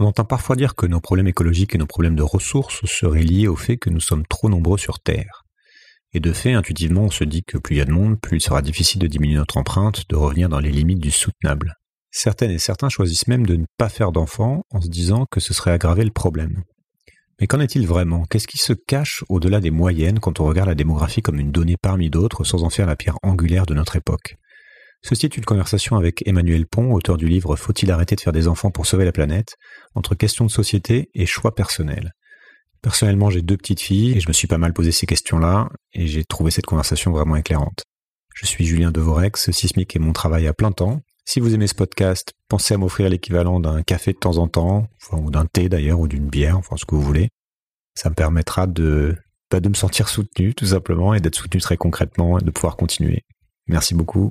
On entend parfois dire que nos problèmes écologiques et nos problèmes de ressources seraient liés au fait que nous sommes trop nombreux sur Terre. Et de fait, intuitivement, on se dit que plus il y a de monde, plus il sera difficile de diminuer notre empreinte, de revenir dans les limites du soutenable. Certaines et certains choisissent même de ne pas faire d'enfants en se disant que ce serait aggraver le problème. Mais qu'en est-il vraiment? Qu'est-ce qui se cache au-delà des moyennes quand on regarde la démographie comme une donnée parmi d'autres sans en faire la pierre angulaire de notre époque? Ceci est une conversation avec Emmanuel Pont, auteur du livre Faut-il arrêter de faire des enfants pour sauver la planète? entre questions de société et choix personnels. Personnellement, j'ai deux petites filles et je me suis pas mal posé ces questions-là et j'ai trouvé cette conversation vraiment éclairante. Je suis Julien Devorex, Sismic est mon travail à plein temps. Si vous aimez ce podcast, pensez à m'offrir l'équivalent d'un café de temps en temps, ou d'un thé d'ailleurs, ou d'une bière, enfin ce que vous voulez. Ça me permettra de, bah, de me sentir soutenu tout simplement et d'être soutenu très concrètement et de pouvoir continuer. Merci beaucoup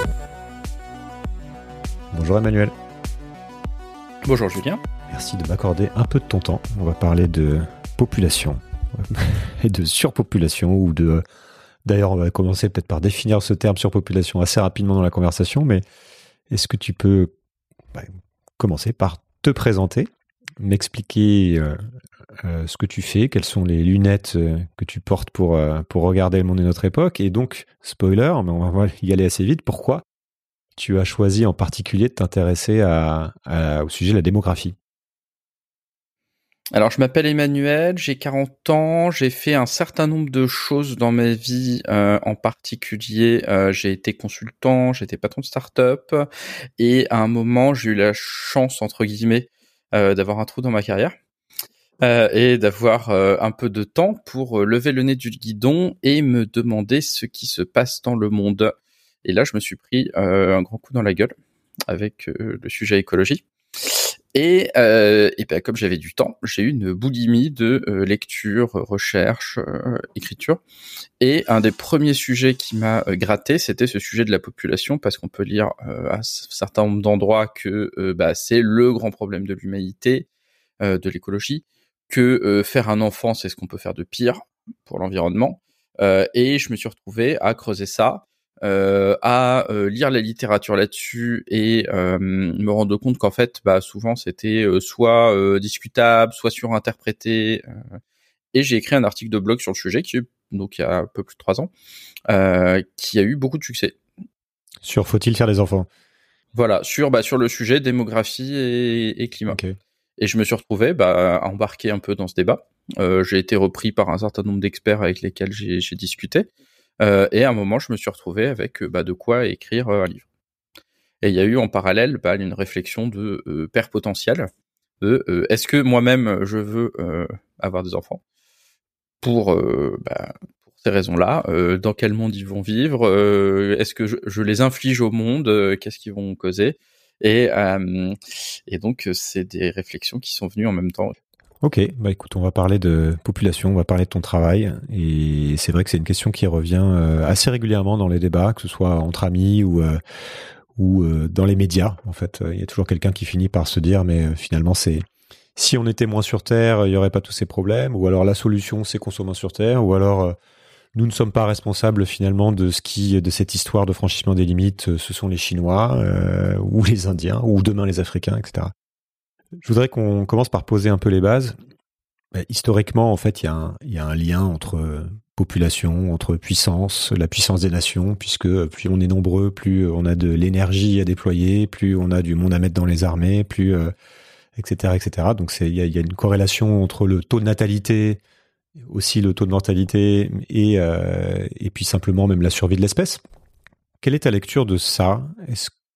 Bonjour Emmanuel. Bonjour Julien. Merci de m'accorder un peu de ton temps. On va parler de population et de surpopulation ou de... D'ailleurs, on va commencer peut-être par définir ce terme surpopulation assez rapidement dans la conversation, mais est-ce que tu peux bah, commencer par te présenter, m'expliquer euh, euh, ce que tu fais, quelles sont les lunettes euh, que tu portes pour, pour regarder le monde de notre époque, et donc, spoiler, mais on va y aller assez vite, pourquoi tu as choisi en particulier de t'intéresser au sujet de la démographie alors, je m'appelle Emmanuel, j'ai 40 ans, j'ai fait un certain nombre de choses dans ma vie. Euh, en particulier, euh, j'ai été consultant, j'étais patron de start-up, et à un moment, j'ai eu la chance, entre guillemets, euh, d'avoir un trou dans ma carrière. et d'avoir un peu de temps pour lever le nez du guidon et me demander ce qui se passe dans le monde. Et là, je me suis pris un grand coup dans la gueule avec le sujet écologie. Et, euh, et ben, comme j'avais du temps, j'ai eu une boulimie de euh, lecture, recherche, euh, écriture. Et un des premiers sujets qui m'a euh, gratté, c'était ce sujet de la population, parce qu'on peut lire à un certain nombre d'endroits que bah, c'est le grand problème de l'humanité, de l'écologie, que faire un enfant, c'est ce qu'on peut faire de pire pour l'environnement. et je me suis retrouvé à creuser ça euh, à euh, lire la littérature là-dessus et euh, me rendre compte qu'en fait, bah, souvent c'était soit discutable, soit surinterprété. et j'ai écrit un article de blog sur le sujet qui donc il y a un peu plus de trois ans, qui a eu beaucoup de succès. Sur faut-il faire des enfants? Voilà, sur bah, sur le sujet démographie et, et climat. Et je me suis retrouvé bah, à embarquer un peu dans ce débat. j'ai été repris par un certain nombre d'experts avec lesquels j'ai discuté. Euh, et à un moment, je me suis retrouvé avec euh, bah, de quoi écrire euh, un livre. Et il y a eu en parallèle bah, une réflexion de père potentiel, est-ce que moi-même je veux avoir des enfants? Pour, bah, pour ces raisons-là, dans quel monde ils vont vivre, est-ce que je, les inflige au monde, qu'est-ce qu'ils vont causer, et donc c'est des réflexions qui sont venues en même temps. Ok, bah écoute, on va parler de population, on va parler de ton travail, et c'est vrai que c'est une question qui revient euh, assez régulièrement dans les débats, que ce soit entre amis ou euh, ou euh, dans les médias. En fait, il y a toujours quelqu'un qui finit par se dire, mais finalement, c'est si on était moins sur Terre, il n'y aurait pas tous ces problèmes, ou alors la solution, c'est qu'on soit moins sur Terre, ou alors nous ne sommes pas responsables finalement de ce qui, de cette histoire de franchissement des limites. Ce sont les Chinois ou les Indiens ou demain les Africains, etc. Je voudrais qu'on commence par poser un peu les bases. Bah, historiquement, en fait, il y, a un, lien entre euh, population, entre puissance, la puissance des nations, puisque plus on est nombreux, plus on a de l'énergie à déployer, plus on a du monde à mettre dans les armées, plus etc., euh, etc. Donc il y a, une corrélation entre le taux de natalité, aussi le taux de mortalité, et, euh, puis simplement même la survie de l'espèce. Quelle est ta lecture de ça?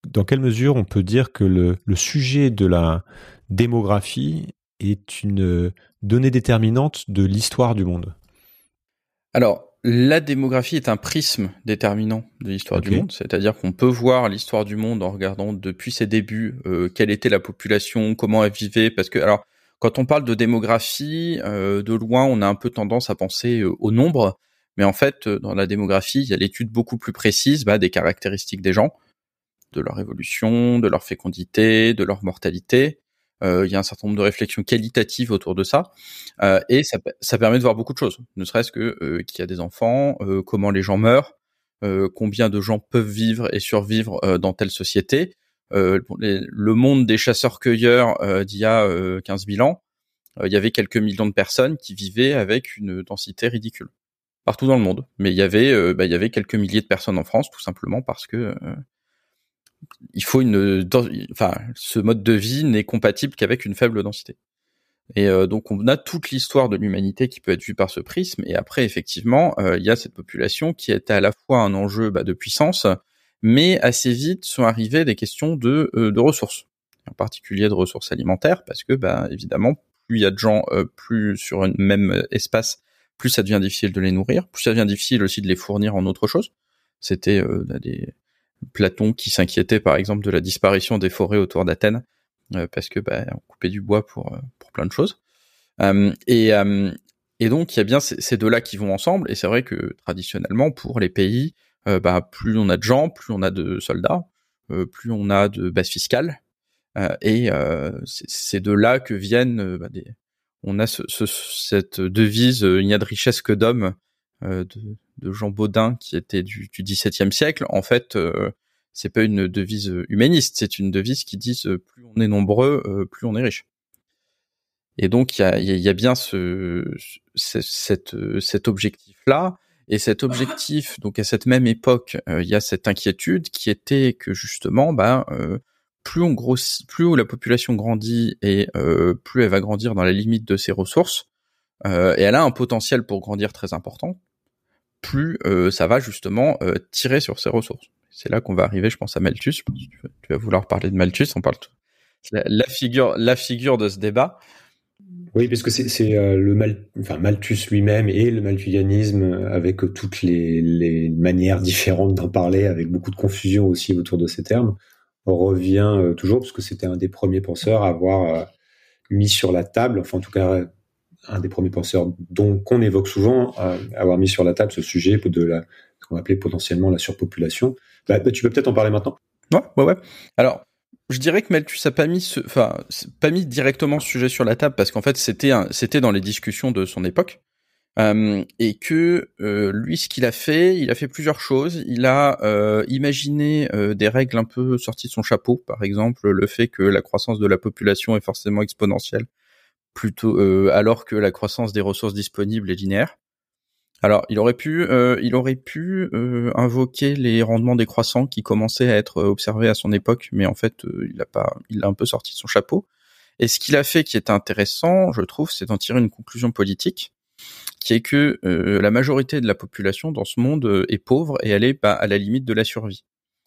Dans quelle mesure on peut dire que le sujet de la démographie est une donnée déterminante de l'histoire du monde. Alors, la démographie est un prisme déterminant de l'histoire du monde, c'est-à-dire qu'on peut voir l'histoire du monde en regardant depuis ses débuts euh, quelle était la population, comment elle vivait, parce que alors quand on parle de démographie, euh, de loin, on a un peu tendance à penser euh, au nombre, mais en fait, dans la démographie, il y a l'étude beaucoup plus précise bah, des caractéristiques des gens, de leur évolution, de leur fécondité, de leur mortalité. Il y a un certain nombre de réflexions qualitatives autour de ça, et ça, ça, permet de voir beaucoup de choses, ne serait-ce que qu'il y a des enfants, comment les gens meurent, combien de gens peuvent vivre et survivre dans telle société, euh, le monde des chasseurs-cueilleurs euh, d'il y a 15 euh, 000 ans, il y avait quelques millions de personnes qui vivaient avec une densité ridicule. Partout dans le monde. Mais il y avait, bah, il y avait quelques milliers de personnes en France, tout simplement parce que il faut une, enfin, ce mode de vie n'est compatible qu'avec une faible densité. Et donc on a toute l'histoire de l'humanité qui peut être vue par ce prisme. Et après, effectivement, il y a cette population qui était à la fois un enjeu bah, de puissance, mais assez vite sont arrivées des questions de, euh, de ressources, en particulier de ressources alimentaires, parce que bah, évidemment, plus il y a de gens, euh, plus sur un même espace, plus ça devient difficile de les nourrir, plus ça devient difficile aussi de les fournir en autre chose. C'était euh, des Platon qui s'inquiétait par exemple de la disparition des forêts autour d'Athènes, parce que bah, on coupait du bois pour, pour plein de choses. et, et donc il y a bien ces, deux-là qui vont ensemble, et c'est vrai que traditionnellement pour les pays euh, bah, plus on a de gens, plus on a de soldats, euh, plus on a de base fiscale. Euh, et c'est de là que viennent bah, des... on a ce, ce, cette devise il n'y a de richesse que d'hommes de, de, Jean Baudin qui était du, du XVIIe siècle. En fait, c'est pas une devise humaniste, c'est une devise qui dit plus on est nombreux, plus on est riche. Et donc il y a, y a, bien ce, ce cet, objectif là. Et cet objectif, donc à cette même époque, euh, il y a cette inquiétude qui était que justement, bah, euh, plus on grossit, plus la population grandit et euh, plus elle va grandir dans la limite de ses ressources, et elle a un potentiel pour grandir très important, plus ça va justement tirer sur ses ressources. C'est là qu'on va arriver, je pense, à Malthus. tu vas vouloir parler de Malthus, on parle la figure, la figure de ce débat. Oui, parce que c'est euh, le Malthus lui-même et le malthusianisme euh, avec toutes les, les manières différentes d'en parler, avec beaucoup de confusion aussi autour de ces termes, on revient euh, toujours parce que c'était un des premiers penseurs à avoir mis sur la table, enfin en tout cas un des premiers penseurs dont qu'on évoque souvent, avoir mis sur la table ce sujet de la qu'on va appeler potentiellement la surpopulation. Bah, bah, tu peux peut-être en parler maintenant. Ouais, ouais, ouais. Alors, je dirais que Malthus a pas mis enfin, pas mis directement ce sujet sur la table parce qu'en fait c'était c'était dans les discussions de son époque euh, et que euh, lui ce qu'il a fait, il a fait plusieurs choses. Il a euh, imaginé euh, des règles un peu sorties de son chapeau, par exemple le fait que la croissance de la population est forcément exponentielle, plutôt euh, alors que la croissance des ressources disponibles est linéaire. Alors, il aurait pu, euh, il aurait pu euh, invoquer les rendements décroissants qui commençaient à être observés à son époque, mais en fait, euh, il a pas, il a un peu sorti de son chapeau. Et ce qu'il a fait, qui est intéressant, je trouve, c'est d'en tirer une conclusion politique, qui est que la majorité de la population dans ce monde est pauvre et elle est à la limite de la survie.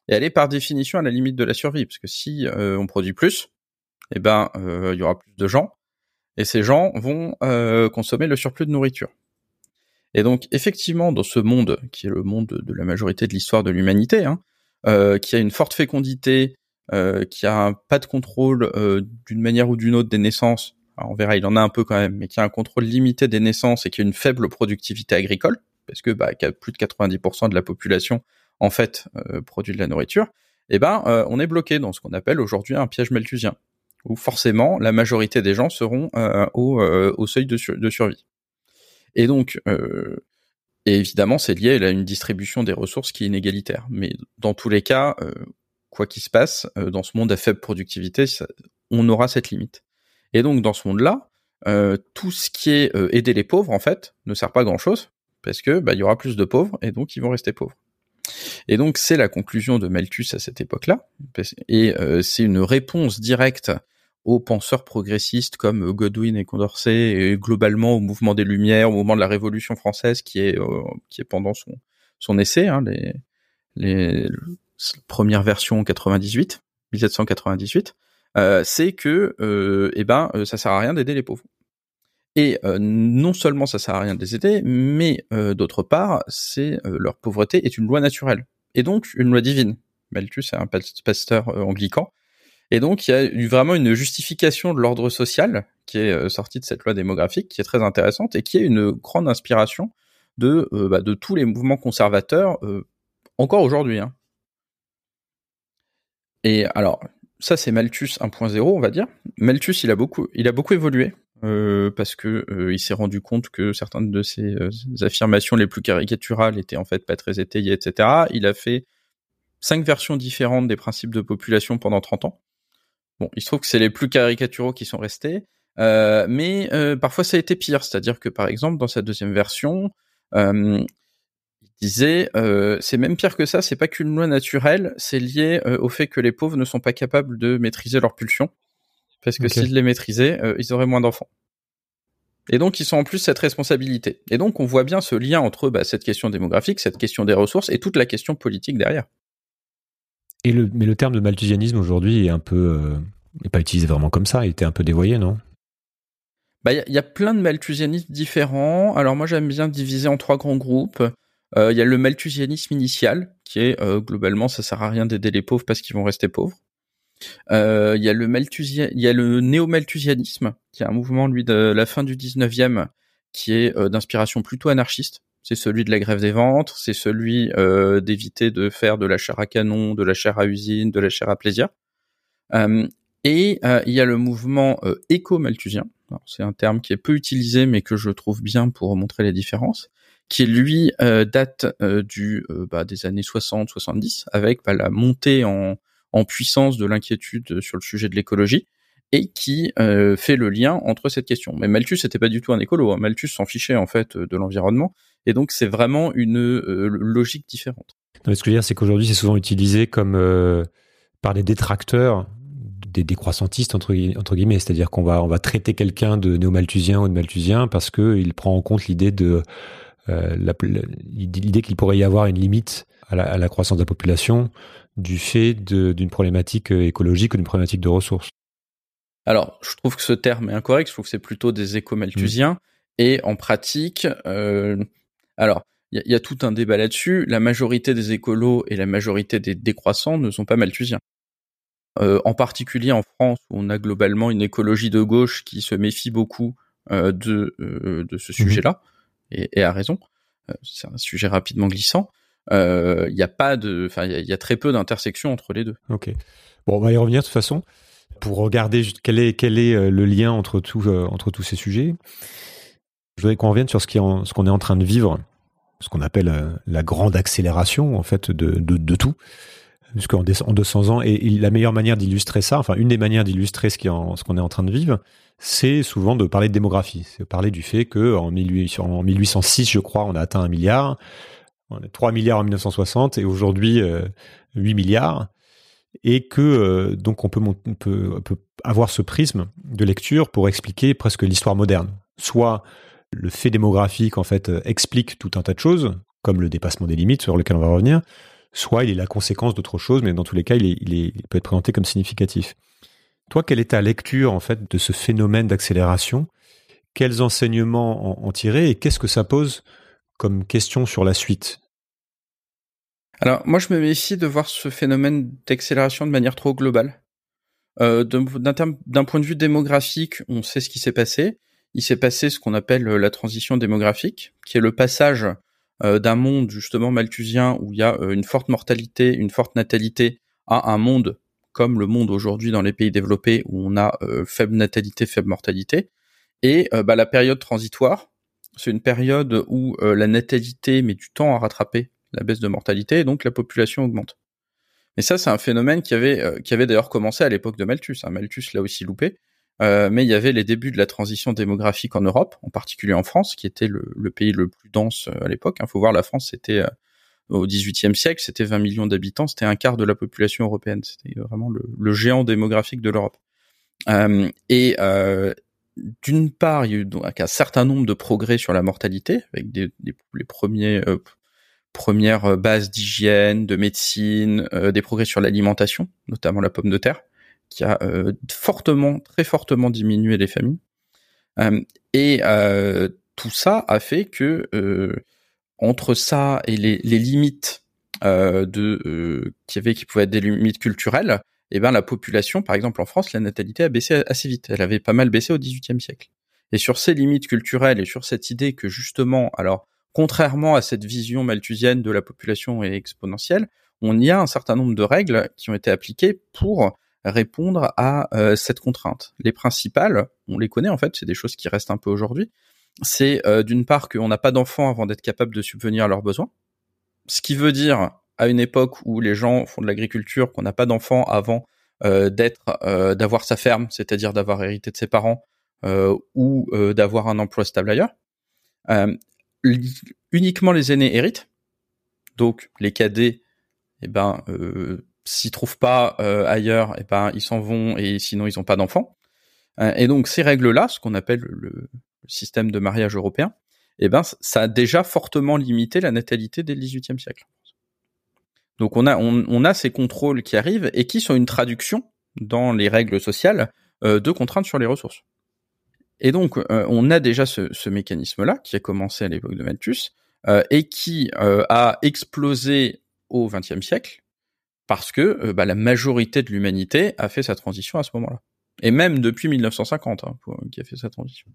Et elle est par définition à la limite de la survie, parce que si on produit plus, eh ben, il y aura plus de gens, et ces gens vont consommer le surplus de nourriture. Et donc, effectivement, dans ce monde, qui est le monde de la majorité de l'histoire de l'humanité, hein, euh, qui a une forte fécondité, euh, qui a pas de contrôle euh, d'une manière ou d'une autre des naissances, on verra, il en a un peu quand même, mais qui a un contrôle limité des naissances et qui a une faible productivité agricole, parce que bah, plus de 90% de la population, en fait, euh, produit de la nourriture, eh ben, euh, on est bloqué dans ce qu'on appelle aujourd'hui un piège malthusien, où forcément, la majorité des gens seront au, au, seuil de, survie. Et donc, euh, évidemment, c'est lié à une distribution des ressources qui est inégalitaire. Mais dans tous les cas, euh, quoi qu'il se passe, euh, dans ce monde à faible productivité, on aura cette limite. Et donc, dans ce monde-là, tout ce qui est aider les pauvres, en fait, ne sert pas grand-chose, parce que bah, y aura plus de pauvres, et donc ils vont rester pauvres. Et donc, c'est la conclusion de Malthus à cette époque-là, et c'est une réponse directe aux penseurs progressistes comme Godwin et Condorcet et globalement au mouvement des Lumières, au mouvement de la Révolution française qui est euh, qui est pendant son son essai, hein, les les premières versions 98, 1798, euh, c'est que euh, eh ben ça sert à rien d'aider les pauvres. Et non seulement ça sert à rien de les aider, mais d'autre part, c'est leur pauvreté est une loi naturelle et donc une loi divine. Malthus est un pasteur anglican et donc, il y a eu vraiment une justification de l'ordre social qui est sortie de cette loi démographique, qui est très intéressante et qui est une grande inspiration de bah, tous les mouvements conservateurs encore aujourd'hui. Hein. Et alors, ça c'est Malthus 1.0, on va dire. Malthus, il a beaucoup, il a beaucoup évolué euh, parce que euh, il s'est rendu compte que certaines de ses euh, affirmations les plus caricaturales étaient en fait pas très étayées, etc. Il a fait cinq versions différentes des principes de population pendant 30 ans. Bon, il se trouve que c'est les plus caricaturaux qui sont restés, mais parfois ça a été pire. C'est-à-dire que par exemple dans sa deuxième version, disait euh, c'est même pire que ça, c'est pas qu'une loi naturelle, c'est lié euh, au fait que les pauvres ne sont pas capables de maîtriser leurs pulsions, parce que s'ils les maîtrisaient, euh, ils auraient moins d'enfants. Et donc ils sont en plus cette responsabilité. Et donc on voit bien ce lien entre bah, cette question démographique, cette question des ressources et toute la question politique derrière. Et le, mais le terme de malthusianisme aujourd'hui est un peu, n'est pas utilisé vraiment comme ça, il était un peu dévoyé, non? Bah, il y, a plein de malthusianismes différents. Alors moi j'aime bien diviser en trois grands groupes. Euh, il y a le malthusianisme initial, qui est euh, globalement ça sert à rien d'aider les pauvres parce qu'ils vont rester pauvres. Euh, il y a le malthusia... il y a le néo-malthusianisme, qui est un mouvement lui de la fin du 19e, qui est d'inspiration plutôt anarchiste. C'est celui de la grève des ventres, c'est celui d'éviter de faire de la chair à canon, de la chair à usine, de la chair à plaisir. et il y a le mouvement éco-malthusien. C'est un terme qui est peu utilisé, mais que je trouve bien pour montrer les différences qui lui euh, date euh, du euh, bah, des années 60-70 avec bah, la montée en, en puissance de l'inquiétude sur le sujet de l'écologie et qui fait le lien entre cette question. Mais Malthus n'était pas du tout un écolo. Hein. Malthus s'en fichait en fait de l'environnement et donc c'est vraiment une logique différente. ce que je veux dire, c'est qu'aujourd'hui c'est souvent utilisé comme par des détracteurs des décroissantistes entre, guillemets, c'est-à-dire qu'on va on va traiter quelqu'un de néo-malthusien ou de malthusien parce que il prend en compte l'idée de euh, l'idée qu'il pourrait y avoir une limite à la, croissance de la population du fait d'une problématique euh, écologique ou d'une problématique de ressources. Alors, je trouve que ce terme est incorrect. Je trouve que c'est plutôt des éco-malthusiens. Mmh. Et en pratique, euh, alors, il y, a tout un débat là-dessus. La majorité des écolos et la majorité des décroissants ne sont pas malthusiens. en particulier en France, où on a globalement une écologie de gauche qui se méfie beaucoup de, de ce mmh sujet-là et, et à raison. Euh, c'est un sujet rapidement glissant. Il euh, n'y a pas de, enfin, il y, a très peu d'intersections entre les deux. Ok. Bon, on va y revenir de toute façon pour regarder quel est quel est euh, le lien entre tout, entre tous ces sujets. Je voudrais qu'on revienne sur ce qu'on est en train de vivre, ce qu'on appelle la grande accélération en fait de de, de tout. Puisqu'en en 200 ans, et, la meilleure manière d'illustrer ça, enfin une des manières d'illustrer ce qu'on est en train de vivre, c'est souvent de parler de démographie. C'est parler du fait que en, 1806, je crois, on a atteint un milliard. On a 3 milliards en 1960 et aujourd'hui 8 euh, milliards. Et que euh, donc on peut, avoir ce prisme de lecture pour expliquer presque l'histoire moderne. Soit le fait démographique en fait explique tout un tas de choses, comme le dépassement des limites sur lequel on va revenir, soit il est la conséquence d'autre chose, mais dans tous les cas, est, est, il peut être présenté comme significatif. Toi, quelle est ta lecture en fait de ce phénomène d'accélération? Quels enseignements en, tirer et qu'est-ce que ça pose comme question sur la suite Alors, moi, je me méfie de voir ce phénomène d'accélération de manière trop globale. Euh, D'un point de vue démographique, on sait ce qui s'est passé. Il s'est passé ce qu'on appelle la transition démographique, qui est le passage euh, d'un monde justement malthusien où il y a euh, une forte mortalité, une forte natalité, à un monde comme le monde aujourd'hui dans les pays développés où on a euh, faible natalité, faible mortalité. Et euh, bah, la période transitoire, c'est une période où euh, la natalité met du temps à rattraper la baisse de mortalité et donc la population augmente. Mais ça, c'est un phénomène qui avait, qui avait d'ailleurs commencé à l'époque de Malthus. Hein. Malthus l'a aussi loupé. mais il y avait les débuts de la transition démographique en Europe, en particulier en France, qui était le, pays le plus dense à l'époque. Il hein. faut voir, la France, c'était au XVIIIe siècle, c'était 20 millions d'habitants, c'était un quart de la population européenne. C'était vraiment le, géant démographique de l'Europe. Euh, et euh, d'une part, il y a eu donc un certain nombre de progrès sur la mortalité, avec les euh, premières bases d'hygiène, de médecine, des progrès sur l'alimentation, notamment la pomme de terre, qui a fortement, très fortement diminué les familles. et tout ça a fait que entre ça et les, limites euh, de euh, qui avait qui pouvaient être des limites culturelles, eh ben la population, par exemple en France, la natalité a baissé assez vite. Elle avait pas mal baissé au XVIIIe siècle. Et sur ces limites culturelles et sur cette idée que justement, alors contrairement à cette vision malthusienne de la population exponentielle, on y a un certain nombre de règles qui ont été appliquées pour répondre à euh, cette contrainte. Les principales, on les connaît en fait, c'est des choses qui restent un peu aujourd'hui. C'est euh, d'une part qu'on n'a pas d'enfants avant d'être capable de subvenir à leurs besoins, ce qui veut dire à une époque où les gens font de l'agriculture qu'on n'a pas d'enfants avant euh, d'être, d'avoir sa ferme, c'est-à-dire d'avoir hérité de ses parents ou d'avoir un emploi stable ailleurs. uniquement les aînés héritent, donc les cadets, eh ben s'ils trouvent pas euh, ailleurs, eh ben ils s'en vont et sinon ils n'ont pas d'enfants. Euh, et donc ces règles-là, ce qu'on appelle le, système de mariage européen, eh ben ça a déjà fortement limité la natalité dès le XVIIIe siècle. Donc on a on, a ces contrôles qui arrivent et qui sont une traduction dans les règles sociales euh, de contraintes sur les ressources. Et donc on a déjà ce, mécanisme-là qui a commencé à l'époque de Malthus et qui a explosé au XXe siècle parce que euh, bah, la majorité de l'humanité a fait sa transition à ce moment-là. Et même depuis 1950, hein, qui a fait sa transition.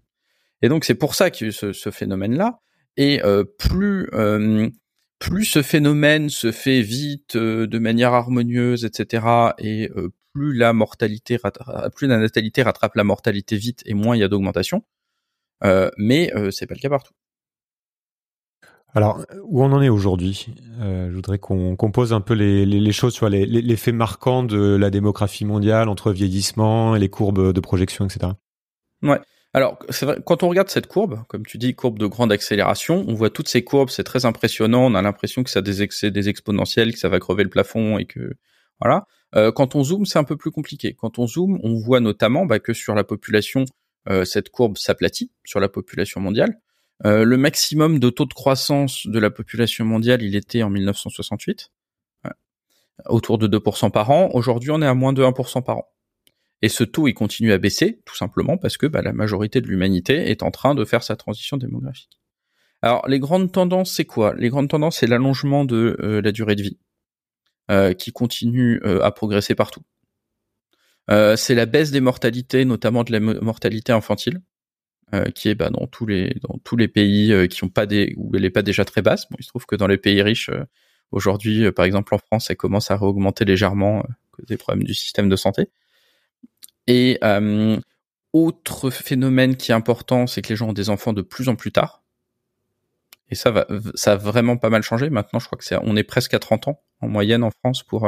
Et donc c'est pour ça eu ce, ce phénomène-là. Et euh, plus euh, plus ce phénomène se fait vite, de manière harmonieuse, etc., et plus la mortalité, plus la natalité rattrape la mortalité vite, et moins il y a d'augmentation. mais c'est pas le cas partout. Alors, où on en est aujourd'hui? Euh, Je voudrais qu'on pose un peu les, les, les choses sur les, les, faits marquants de la démographie mondiale entre vieillissement et les courbes de projection, etc. Ouais. Alors, vrai, quand on regarde cette courbe, comme tu dis, courbe de grande accélération, on voit toutes ces courbes, c'est très impressionnant. On a l'impression que ça a des, des exponentiels, que ça va crever le plafond et que voilà. Euh, quand on zoome, c'est un peu plus compliqué. Quand on zoome, on voit notamment bah, que sur la population, euh, cette courbe s'aplatit sur la population mondiale. Euh, le maximum de taux de croissance de la population mondiale, il était en 1968, autour de 2% par an. Aujourd'hui, on est à moins de 1% par an. Et ce taux, il continue à baisser, tout simplement parce que bah, la majorité de l'humanité est en train de faire sa transition démographique. Alors, les grandes tendances, c'est quoi? Les grandes tendances, c'est l'allongement de euh, la durée de vie, euh, qui continue à progresser partout. c'est la baisse des mortalités, notamment de la mortalité infantile, euh, qui est bah, dans tous les pays euh, qui pas où elle est pas déjà très basse. Bon, il se trouve que dans les pays riches euh, aujourd'hui, par exemple en France, elle commence à augmenter légèrement des problèmes du système de santé. Et autre phénomène qui est important, c'est que les gens ont des enfants de plus en plus tard. Et ça va, ça a vraiment pas mal changé. Maintenant, je crois que c'est, on est presque à 30 ans en moyenne en France pour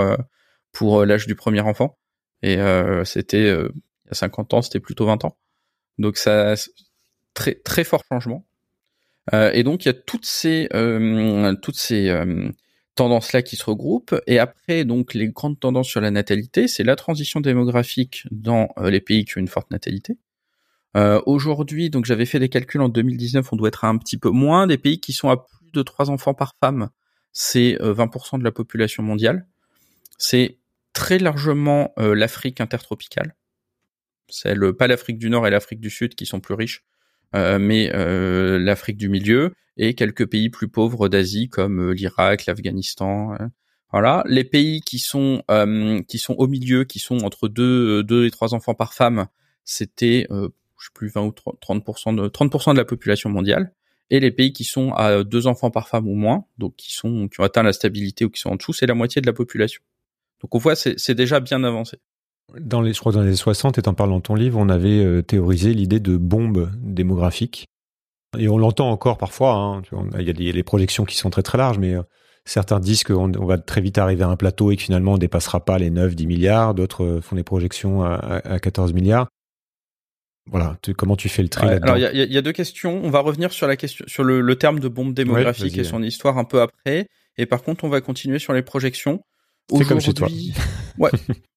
pour l'âge du premier enfant. Et c'était il y a 50 ans, c'était plutôt 20 ans. Donc ça, très très fort changement. Euh, et donc il y a toutes ces euh, toutes ces euh, tendances là qui se regroupent. Et après donc les grandes tendances sur la natalité, c'est la transition démographique dans les pays qui ont une forte natalité. Aujourd'hui, donc j'avais fait des calculs en 2019, on doit être à un petit peu moins. Des pays qui sont à plus de trois enfants par femme, c'est 20% de la population mondiale. C'est très largement l'Afrique intertropicale. C'est le, pas l'Afrique du Nord et l'Afrique du Sud qui sont plus riches, euh, mais euh, l'Afrique du milieu et quelques pays plus pauvres d'Asie comme euh, l'Irak, l'Afghanistan. voilà, les pays qui sont qui sont au milieu, qui sont entre deux deux et trois enfants par femme, c'était je sais plus 20 ou 30 de 30 de la population mondiale et les pays qui sont à deux enfants par femme ou moins, donc qui sont qui ont atteint la stabilité ou qui sont en dessous, c'est la moitié de la population. Donc on voit c'est déjà bien avancé. Dans les, je crois dans les années 60, et en parlant de ton livre, on avait euh, théorisé l'idée de bombe démographique. Et on l'entend encore parfois. Hein, il y a des, les projections qui sont très très larges, mais euh, certains disent qu'on on va très vite arriver à un plateau et que finalement on dépassera pas les 9-10 milliards. D'autres euh, font des projections à, à 14 milliards. Voilà, comment tu fais le tri là-dedans? Alors il y, y a, deux questions. On va revenir sur la question, sur le, le terme de bombe démographique et son histoire un peu après. Et par contre, on va continuer sur les projections. C'est comme chez toi. ouais.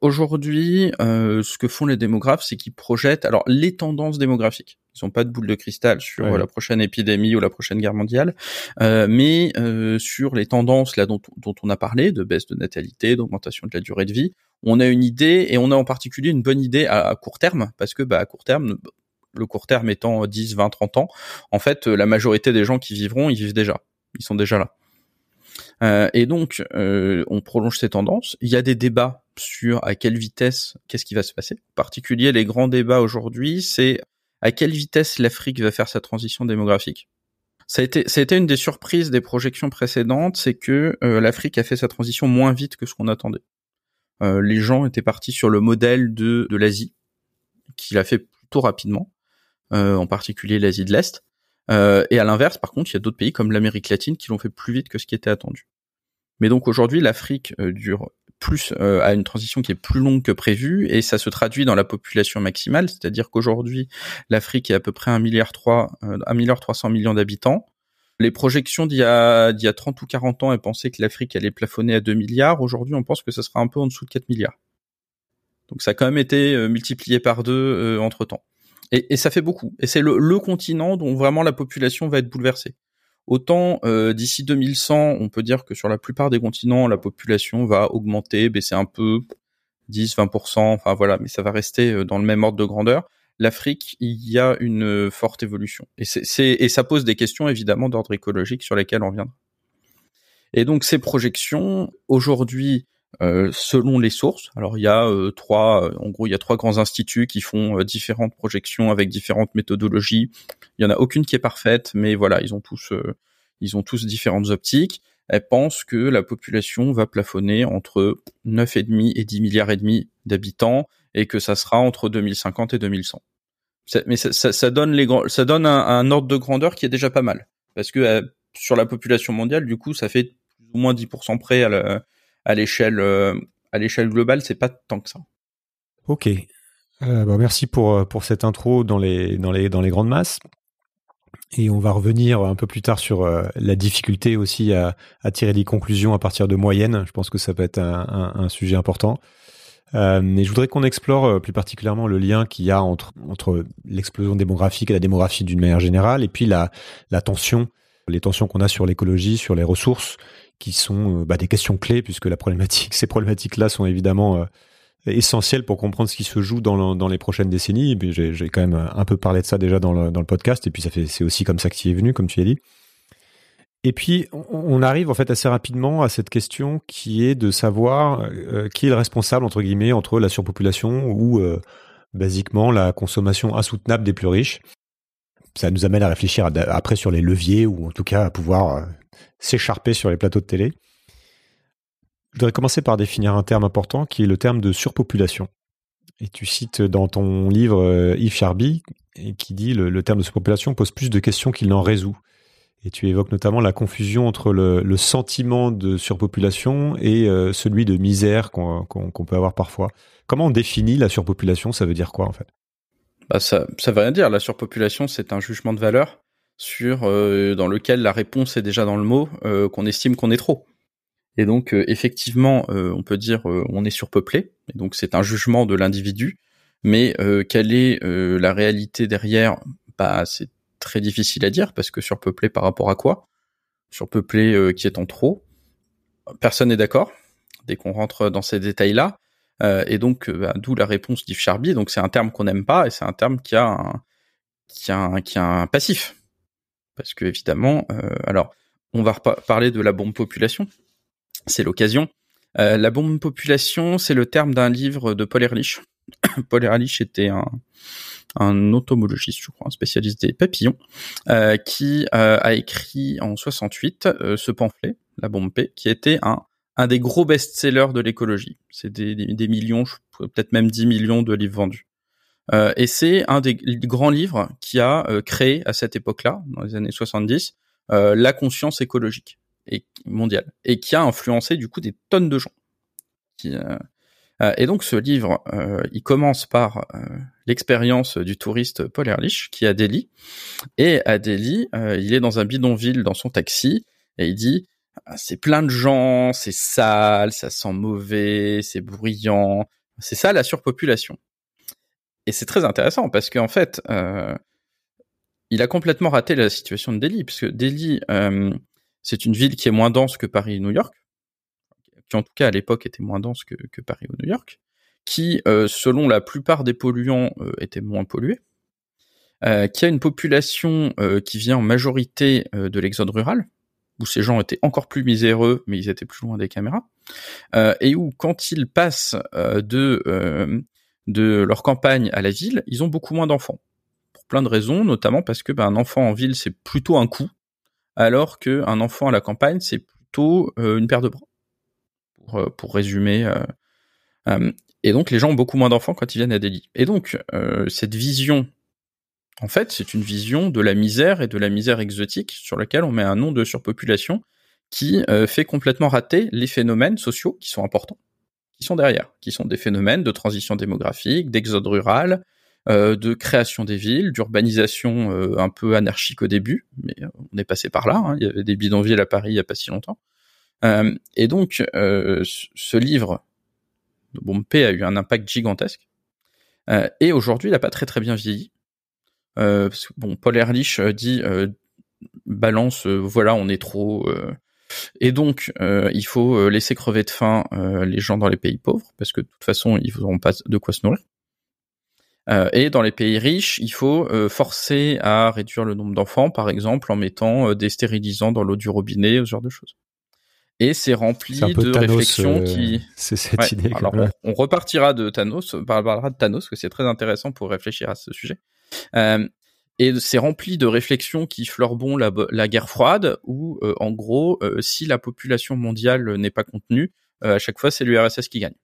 Aujourd'hui, euh, ce que font les démographes, c'est qu'ils projettent alors les tendances démographiques. Ils n'ont pas de boule de cristal sur la prochaine épidémie ou la prochaine guerre mondiale, euh, mais euh, sur les tendances là dont, dont, on a parlé, de baisse de natalité, d'augmentation de la durée de vie, on a une idée et on a en particulier une bonne idée à, court terme parce que bah, à court terme, le court terme étant 10, 20, 30 ans, en fait, la majorité des gens qui vivront, ils vivent déjà, ils sont déjà là. Et donc, on prolonge ces tendances. Il y a des débats sur à quelle vitesse, qu'est-ce qui va se passer. En particulier, les grands débats aujourd'hui, c'est à quelle vitesse l'Afrique va faire sa transition démographique. Ça a été, ça a été une des surprises des projections précédentes, c'est que l'Afrique a fait sa transition moins vite que ce qu'on attendait. les gens étaient partis sur le modèle de, de l'Asie, qu'il a fait plutôt rapidement, en particulier l'Asie de l'Est. Euh, et à l'inverse, par contre, il y a d'autres pays comme l'Amérique latine qui l'ont fait plus vite que ce qui était attendu. Mais donc aujourd'hui, l'Afrique euh, dure plus euh, à une transition qui est plus longue que prévu et ça se traduit dans la population maximale, c'est-à-dire qu'aujourd'hui l'Afrique est à peu près 1 milliard 3 1 milliard 300 millions d'habitants. Les projections d'il y a d'il y a 30 ou 40 ans elles pensaient que l'Afrique allait plafonner à 2 milliards, aujourd'hui on pense que ça sera un peu en dessous de 4 milliards. Donc ça a quand même été multiplié par deux entre temps. Et, et ça fait beaucoup. Et c'est le, le, continent dont vraiment la population va être bouleversée. Autant euh, d'ici 2100, on peut dire que sur la plupart des continents, la population va augmenter, baisser un peu, 10, 20%, enfin voilà, mais ça va rester euh, dans le même ordre de grandeur. L'Afrique, il y a une forte évolution. Et, c'est, et ça pose des questions évidemment d'ordre écologique sur lesquelles on reviendra. Et donc ces projections, aujourd'hui, euh, selon les sources. Alors il y a euh, trois, euh, en gros il y a trois grands instituts qui font différentes projections avec différentes méthodologies. Il y en a aucune qui est parfaite, mais voilà ils ont tous ils ont tous différentes optiques. Elles pensent que la population va plafonner entre 9,5 et 10 milliards et demi d'habitants et que ça sera entre 2050 et 2100. Mais ça, ça, ça donne les ça donne un, ordre de grandeur qui est déjà pas mal parce que sur la population mondiale du coup ça fait plus ou moins 10% près à la, à l'échelle euh, à l'échelle globale, c'est pas tant que ça. Ok. Euh, bah merci pour euh, pour cette intro dans les dans les dans les grandes masses. Et on va revenir un peu plus tard sur euh, la difficulté aussi à, tirer des conclusions à partir de moyennes. Je pense que ça peut être un, sujet important. Mais je voudrais qu'on explore plus particulièrement le lien qu'il y a entre, entre l'explosion démographique et la démographie d'une manière générale, et puis la, la tension, les tensions qu'on a sur l'écologie, sur les ressources, qui sont euh, bah, des questions clés puisque ces problématiques-là sont évidemment euh, essentielles pour comprendre ce qui se joue dans, les prochaines décennies. J'ai quand même un peu parlé de ça déjà dans le, podcast et puis c'est aussi comme ça que tu es venu, comme tu as dit. Et puis on arrive en fait assez rapidement à cette question qui est de savoir euh, qui est le responsable entre guillemets entre la surpopulation ou basiquement la consommation insoutenable des plus riches. Ça nous amène à réfléchir après sur les leviers ou en tout cas à pouvoir s'écharper sur les plateaux de télé. Je voudrais commencer par définir un terme important qui est le terme de surpopulation. Et tu cites dans ton livre euh, Yves Charby qui dit le, le terme de surpopulation pose plus de questions qu'il n'en résout. Et tu évoques notamment la confusion entre le, sentiment de surpopulation et euh, celui de misère qu'on peut avoir parfois. Comment on définit la surpopulation? Ça veut dire quoi en fait? Bah ça, ça veut rien dire. La surpopulation, c'est un jugement de valeur sur euh, dans lequel la réponse est déjà dans le mot euh, qu'on estime qu'on est trop. Et donc euh, effectivement, on peut dire on est surpeuplé. Et donc c'est un jugement de l'individu. Mais quelle est la réalité derrière? Bah c'est très difficile à dire parce que surpeuplé par rapport à quoi? Surpeuplé qui est en trop Personne n'est d'accord dès qu'on rentre dans ces détails-là. et donc, bah, d'où la réponse d'Yves Charbier. Donc, c'est un terme qu'on n'aime pas et c'est un terme qui a un, qui a un, qui a un passif parce que évidemment, euh, alors on va parler de la bombe population, c'est l'occasion. Euh, la bombe population, c'est le terme d'un livre de Paul Ehrlich. Paul Ehrlich était un, un entomologiste, je crois, un spécialiste des papillons, euh, qui euh, a écrit en 68 euh, ce pamphlet, La bombe P, qui était un, un des gros best-sellers de l'écologie. C'est des, des, millions, peut-être même 10 millions de livres vendus. Euh, et c'est un des grands livres qui a euh, créé à cette époque-là, dans les années 70, euh, la conscience écologique et mondiale, et qui a influencé du coup des tonnes de gens. et donc ce livre, il commence par l'expérience du touriste Paul Ehrlich qui est à Delhi. Et à Delhi, il est dans un bidonville dans son taxi et il dit ah, c'est plein de gens, c'est sale, ça sent mauvais, c'est bruyant. C'est ça la surpopulation. Et c'est très intéressant parce qu'en fait, euh, il a complètement raté la situation de Delhi, puisque Delhi, euh, c'est une ville qui est moins dense que Paris et New York, qui en tout cas à l'époque était moins dense que, Paris ou New York, qui, euh, selon la plupart des polluants, était moins polluée, qui a une population qui vient en majorité de l'exode rural, où ces gens étaient encore plus miséreux, mais ils étaient plus loin des caméras, et où quand ils passent de de leur campagne à la ville, ils ont beaucoup moins d'enfants pour plein de raisons, notamment parce que ben, un enfant en ville c'est plutôt un coût, alors qu'un enfant à la campagne c'est plutôt une paire de bras. Pour, pour résumer. et donc les gens ont beaucoup moins d'enfants quand ils viennent à Delhi. Et donc cette vision en fait, c'est une vision de la misère et de la misère exotique sur laquelle on met un nom de surpopulation qui euh, fait complètement rater les phénomènes sociaux qui sont importants, qui sont derrière, qui sont des phénomènes de transition démographique, d'exode rural, euh, de création des villes, d'urbanisation euh, un peu anarchique au début, mais on est passé par là. Hein. il y avait des bidonvilles à Paris il n'y a pas si longtemps. et donc, ce livre de Bompé a eu un impact gigantesque. et aujourd'hui, il n'a pas très très bien vieilli. Euh, bon, Paul Ehrlich euh, dit euh, balance, voilà, on est trop. Et donc, il faut laisser crever de faim les gens dans les pays pauvres, parce que de toute façon, ils n'auront pas de quoi se nourrir. et dans les pays riches, il faut forcer à réduire le nombre d'enfants, par exemple, en mettant des stérilisants dans l'eau du robinet, ce genre de choses. Et c'est rempli de réflexions qui. C'est cette idée. Alors, on, repartira de Thanos, on parlera de Thanos, que c'est très intéressant pour réfléchir à ce sujet. Euh, et c'est rempli de réflexions qui bon la, la guerre froide, où euh, en gros, euh, si la population mondiale n'est pas contenue, à chaque fois c'est l'URSS qui gagne.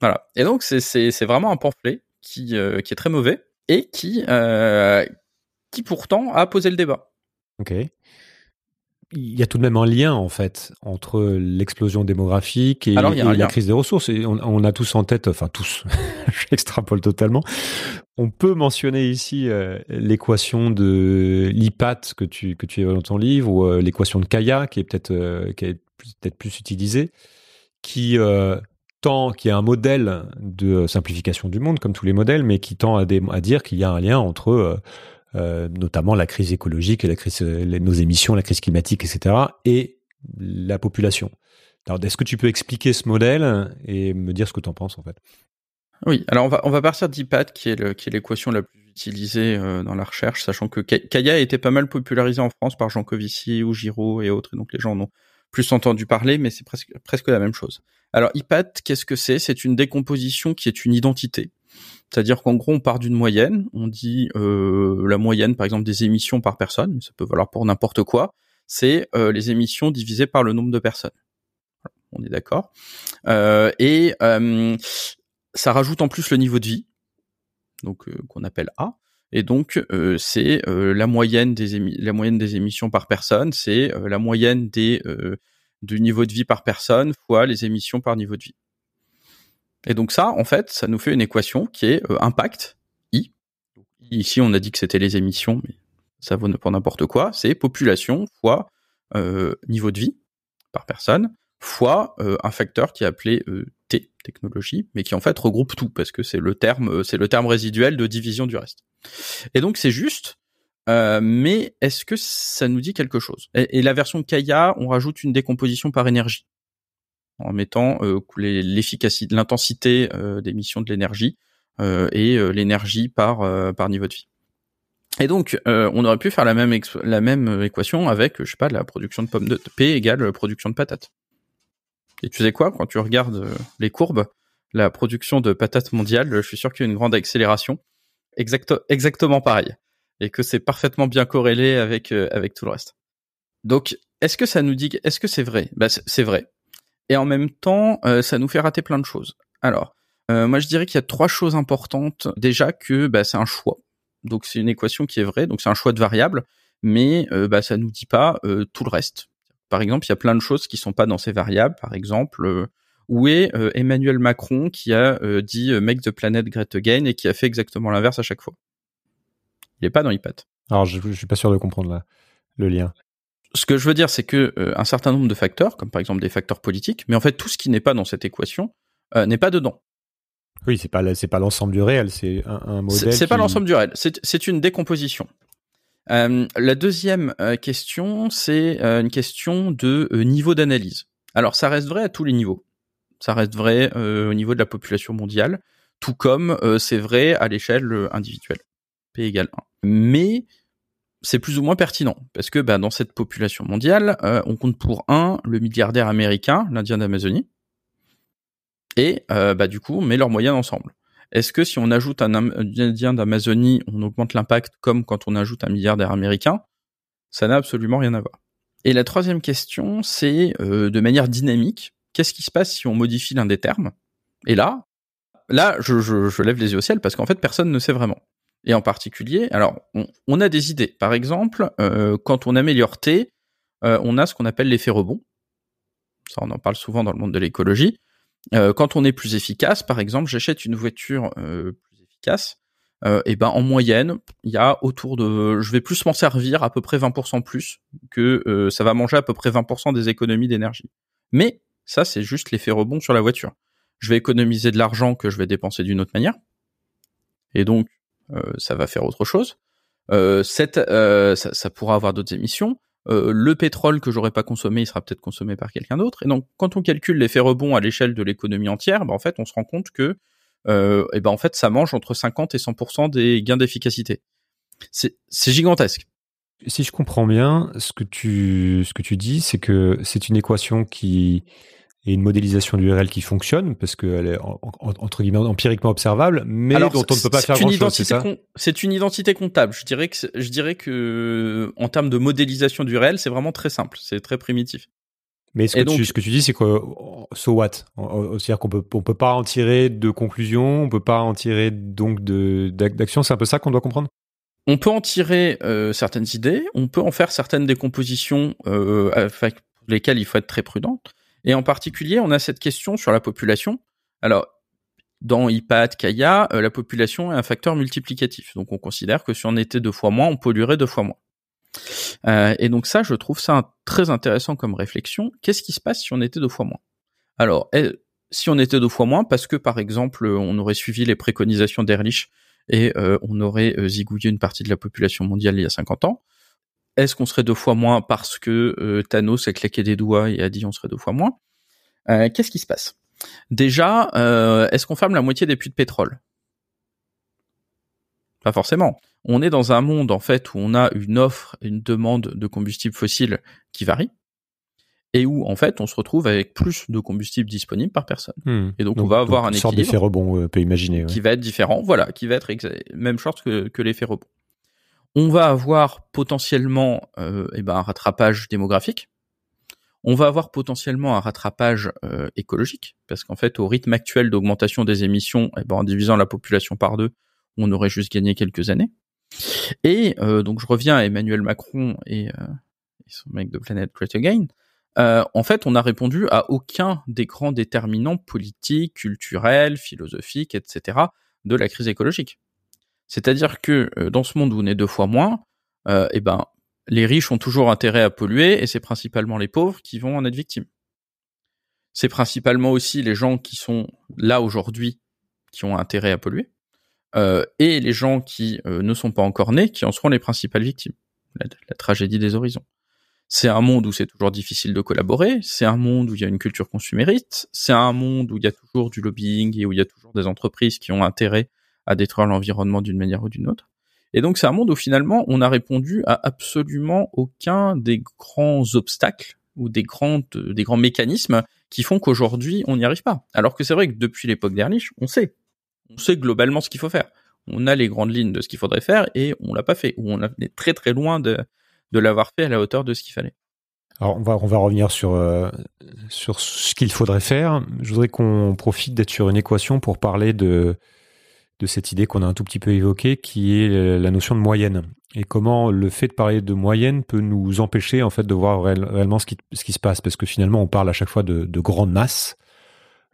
Voilà. Et donc c'est vraiment un pamphlet qui, qui est très mauvais et qui, qui pourtant a posé le débat. Ok il y a tout de même un lien en fait entre l'explosion démographique et, la crise des ressources. Et on, a tous en tête, enfin tous, j'extrapole totalement. On peut mentionner ici euh, l'équation de l'IPAT que tu que tu évoques dans ton livre ou euh, l'équation de Kaya qui est peut-être euh, qui est peut-être plus utilisée, qui tend, qui est un modèle de simplification du monde comme tous les modèles, mais qui tend à, à dire qu'il y a un lien entre euh, notamment la crise écologique et la crise, nos émissions, la crise climatique, etc., et la population. Alors, est-ce que tu peux expliquer ce modèle et me dire ce que tu en penses en fait? Oui, alors on va, on va partir d'IPAD, qui est, l'équation la plus utilisée euh, dans la recherche, sachant que Kaya a été pas mal popularisé en France par Jean Covici ou Giraud et autres, et donc les gens en ont plus entendu parler, mais c'est presque, presque la même chose. Alors IPAT, qu'est-ce que c'est? C'est une décomposition qui est une identité. C'est-à-dire qu'en gros, on part d'une moyenne, on dit euh, la moyenne, par exemple, des émissions par personne, mais ça peut valoir pour n'importe quoi, c'est euh, les émissions divisées par le nombre de personnes. on est d'accord. Euh, et ça rajoute en plus le niveau de vie, donc qu'on appelle A. Et donc c'est la moyenne des la moyenne des émissions par personne, c'est la moyenne des du niveau de vie par personne fois les émissions par niveau de vie. Et donc ça, en fait, ça nous fait une équation qui est euh, impact I. Ici, on a dit que c'était les émissions, mais ça vaut pour n'importe quoi. C'est population fois euh, niveau de vie par personne fois euh, un facteur qui est appelé T technologie, mais qui en fait regroupe tout parce que c'est le terme, c'est le terme résiduel de division du reste. Et donc c'est juste. mais est-ce que ça nous dit quelque chose? Et, et la version Kaya, on rajoute une décomposition par énergie en mettant euh, l'efficacité, l'intensité euh, d'émission de l'énergie euh, et l'énergie par par niveau de vie. Et donc, on aurait pu faire la même la même équation avec, je sais pas, la production de pommes de P égale production de patates. Et tu sais quoi, quand tu regardes les courbes, la production de patates mondiale, je suis sûr qu'il y a une grande accélération, exactement pareil, et que c'est parfaitement bien corrélé avec avec tout le reste. Donc, est-ce que ça nous dit, est-ce que c'est vrai? Bah, c'est vrai et en même temps, euh, ça nous fait rater plein de choses. Alors, euh, moi je dirais qu'il y a trois choses importantes. Déjà que bah, c'est un choix, donc c'est une équation qui est vraie, donc c'est un choix de variables, mais euh, bah, ça nous dit pas tout le reste. Par exemple, il y a plein de choses qui sont pas dans ces variables. Par exemple, où est Emmanuel Macron qui a dit Make the planet great again et qui a fait exactement l'inverse à chaque fois? Il est pas dans IPAT. Alors, je, je suis pas sûr de comprendre le lien ce que je veux dire, c'est que euh, un certain nombre de facteurs, comme par exemple des facteurs politiques, mais en fait tout ce qui n'est pas dans cette équation euh, n'est pas dedans. Oui, c'est pas c'est pas l'ensemble du réel, c'est un, un, modèle. C'est pas l'ensemble du réel, c'est une décomposition. Euh, la deuxième euh, question, c'est une question de niveau d'analyse. Alors ça reste vrai à tous les niveaux. Ça reste vrai au niveau de la population mondiale, tout comme c'est vrai à l'échelle individuelle. P égale 1. Mais c'est plus ou moins pertinent parce que bah, dans cette population mondiale, euh, on compte pour un le milliardaire américain, l'Indien d'Amazonie, et euh, bah, du coup, on met leurs moyens ensemble. Est-ce que si on ajoute un Indien d'Amazonie, on augmente l'impact comme quand on ajoute un milliardaire américain? Ça n'a absolument rien à voir. Et la troisième question, c'est euh, de manière dynamique, qu'est-ce qui se passe si on modifie l'un des termes? Et là, là, je, lève les yeux au ciel parce qu'en fait, personne ne sait vraiment. Et en particulier, alors, on, on a des idées. Par exemple, euh, quand on améliore T, euh, on a ce qu'on appelle l'effet rebond. Ça, on en parle souvent dans le monde de l'écologie. Euh, quand on est plus efficace, par exemple, j'achète une voiture euh, plus efficace. et ben en moyenne, il y a autour de, je vais plus m'en servir à peu près 20% plus que ça va manger à peu près 20% des économies d'énergie. Mais ça, c'est juste l'effet rebond sur la voiture. Je vais économiser de l'argent que je vais dépenser d'une autre manière. Et donc, euh, ça va faire autre chose. Euh, euh, ça, pourra avoir d'autres émissions. le pétrole que j'aurais pas consommé, il sera peut-être consommé par quelqu'un d'autre. Et donc, quand on calcule l'effet rebond à l'échelle de l'économie entière, ben, en fait, on se rend compte que, euh, ben en fait, ça mange entre 50 et 100% des gains d'efficacité. C'est gigantesque. Si je comprends bien, ce que tu dis, c'est que c'est une équation qui et une modélisation du RL qui fonctionne parce qu'elle est entre guillemets empiriquement observable, mais dont on ne peut pas faire grand-chose. C'est ça C'est une identité comptable. Je dirais que je dirais que en termes de modélisation du réel, c'est vraiment très simple, c'est très primitif. Mais ce que, tu, ce que tu dis, c'est que so what? C'est-à-dire qu'on peut on peut pas en tirer de conclusion, on peut pas en tirer donc de d'action. C'est un peu ça qu'on doit comprendre? On peut en tirer euh, certaines idées, on peut en faire certaines décompositions euh, avec lesquelles il faut être très prudent. Et en particulier, on a cette question sur la population. Alors, dans IPAD, Kaya, euh, la population est un facteur multiplicatif. Donc, on considère que si on était deux fois moins, on polluerait deux fois moins. Euh, et donc ça, je trouve ça très intéressant comme réflexion. Qu'est-ce qui se passe si on était deux fois moins? Alors, si on était deux fois moins, parce que par exemple, on aurait suivi les préconisations d'Ehrlich et euh, on aurait zigouillé une partie de la population mondiale il y a 50 ans, est-ce qu'on serait deux fois moins parce que euh, Thanos a claqué des doigts et a dit on serait deux fois moins? Euh, Qu'est-ce qui se passe? Déjà, euh, est-ce qu'on ferme la moitié des puits de pétrole? Pas forcément. On est dans un monde en fait où on a une offre, une demande de combustibles fossiles qui varie et où en fait on se retrouve avec plus de combustibles disponibles par personne. Hmm. Et donc, on va avoir un équilibre sorte d'effet rebond, on peut imaginer, qui va être différent, voilà, qui va être même chose que, que l'effet rebond on va avoir potentiellement euh, eh ben, un rattrapage démographique. On va avoir potentiellement un rattrapage euh, écologique, parce qu'en fait, au rythme actuel d'augmentation des émissions, eh ben, en divisant la population par deux, on aurait juste gagné quelques années. Et euh, donc je reviens à Emmanuel Macron et, et son mec de Planet Great Again. en fait, on n'a répondu à aucun des grands déterminants politiques, culturels, philosophiques, etc. de la crise écologique. C'est-à-dire que euh, dans ce monde où on est deux fois moins, euh, eh ben, les riches ont toujours intérêt à polluer et c'est principalement les pauvres qui vont en être victimes. C'est principalement aussi les gens qui sont là aujourd'hui qui ont intérêt à polluer euh, et les gens qui ne sont pas encore nés qui en seront les principales victimes. La, tragédie des horizons. C'est un monde où c'est toujours difficile de collaborer, c'est un monde où il y a une culture consumériste, c'est un monde où il y a toujours du lobbying et où il y a toujours des entreprises qui ont intérêt à détruire l'environnement d'une manière ou d'une autre. Et donc c'est un monde où finalement on a répondu à absolument aucun des grands obstacles ou des grands des grands mécanismes qui font qu'aujourd'hui on n'y arrive pas. Alors que c'est vrai que depuis l'époque d'Erlich, on sait, on sait globalement ce qu'il faut faire. On a les grandes lignes de ce qu'il faudrait faire et on l'a pas fait ou on est très très loin de de l'avoir fait à la hauteur de ce qu'il fallait. Alors on va on va revenir sur euh, sur ce qu'il faudrait faire. Je voudrais qu'on profite d'être sur une équation pour parler de de cette idée qu'on a un tout petit peu évoquée, qui est la notion de moyenne. Et comment le fait de parler de moyenne peut nous empêcher en fait de voir réellement ce qui, ce qui se passe, parce que finalement on parle à chaque fois de, de grandes masses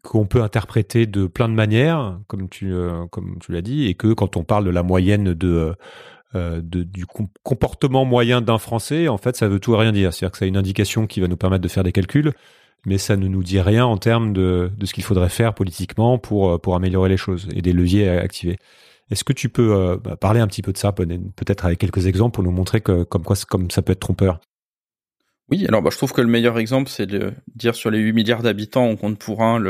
qu'on peut interpréter de plein de manières, comme tu euh, comme tu l'as dit, et que quand on parle de la moyenne de, euh, de du comportement moyen d'un Français, en fait, ça veut tout et rien dire. C'est-à-dire que ça a une indication qui va nous permettre de faire des calculs, mais ça ne nous dit rien en termes de, ce qu'il faudrait faire politiquement pour, euh, pour améliorer les choses et des leviers à activer. Est-ce que tu peux euh, bah, parler un petit peu de ça, peut-être avec quelques exemples pour nous montrer comme quoi ça peut être trompeur? Oui, alors bah, je trouve que le meilleur exemple, c'est de dire sur les 8 milliards d'habitants, on compte pour un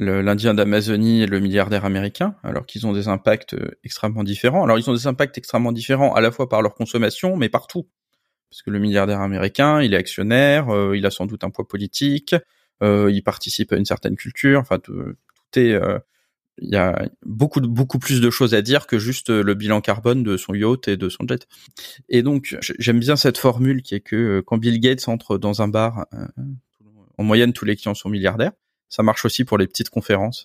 l'Indien d'Amazonie et le milliardaire américain, alors qu'ils ont des impacts extrêmement différents. Alors ils ont des impacts extrêmement différents à la fois par leur consommation, mais partout. Parce que le milliardaire américain, il est actionnaire, il a sans doute un poids politique, il participe à une certaine culture, enfin tout, tout est il y a beaucoup beaucoup plus de choses à dire que juste le bilan carbone de son yacht et de son jet. Et donc j'aime bien cette formule qui est que euh, quand Bill Gates entre dans un bar, euh, en moyenne tous les clients sont milliardaires. Ça marche aussi pour les petites conférences.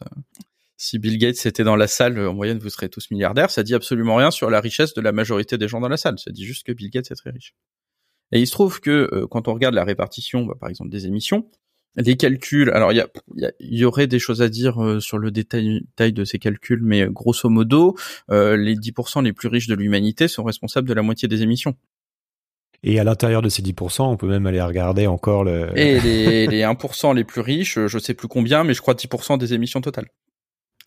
Si Bill Gates était dans la salle, en moyenne vous serez tous milliardaires. Ça dit absolument rien sur la richesse de la majorité des gens dans la salle. Ça dit juste que Bill Gates est très riche. Et il se trouve que euh, quand on regarde la répartition, bah, par exemple des émissions, les calculs, alors il y, y, aurait des choses à dire euh, sur le détail, de ces calculs, mais euh, grosso modo, euh, les 10% les plus riches de l'humanité sont responsables de la moitié des émissions. Et à l'intérieur de ces 10%, on peut même aller regarder encore le... Et les, les 1% les plus riches, je sais plus combien, mais je crois 10% des émissions totales.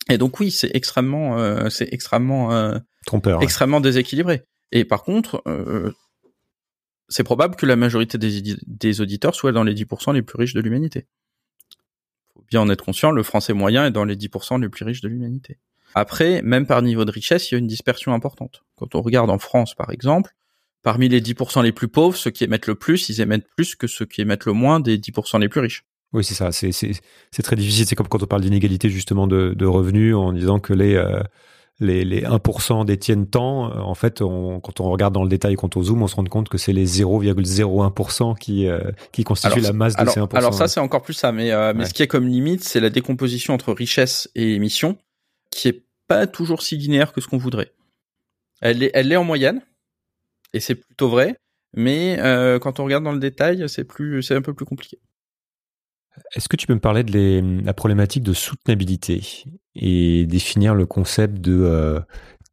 Et donc oui, c'est extrêmement, c'est extrêmement trompeur, extrêmement déséquilibré. Et par contre, c'est probable que la majorité des, auditeurs soient dans les 10% les plus riches de l'humanité. Faut bien en être conscient, le français moyen est dans les 10% les plus riches de l'humanité. Après, même par niveau de richesse, il y a une dispersion importante. Quand on regarde en France, par exemple, parmi les 10% les plus pauvres, ceux qui émettent le plus, ils émettent plus que ceux qui émettent le moins des 10% les plus riches. Oui, c'est ça. C'est très difficile. C'est comme quand on parle d'inégalité justement de, revenus, en disant que les euh, les, les 1% détiennent tant, en fait, on, quand on regarde dans le détail, quand on zoome, on se rend compte que c'est les 0,01% qui, euh, qui constituent la masse de ces 1%. Alors ça, c'est encore plus ça, mais, euh, mais ce qui est comme limite, c'est la décomposition entre richesse et émission, qui est pas toujours si linéaire que ce qu'on voudrait. Elle est, elle est en moyenne, et c'est plutôt vrai, mais euh, quand on regarde dans le détail, c'est plus, c'est un peu plus compliqué. Est-ce que tu peux me parler de la problématique de soutenabilité? Et définir le concept de euh,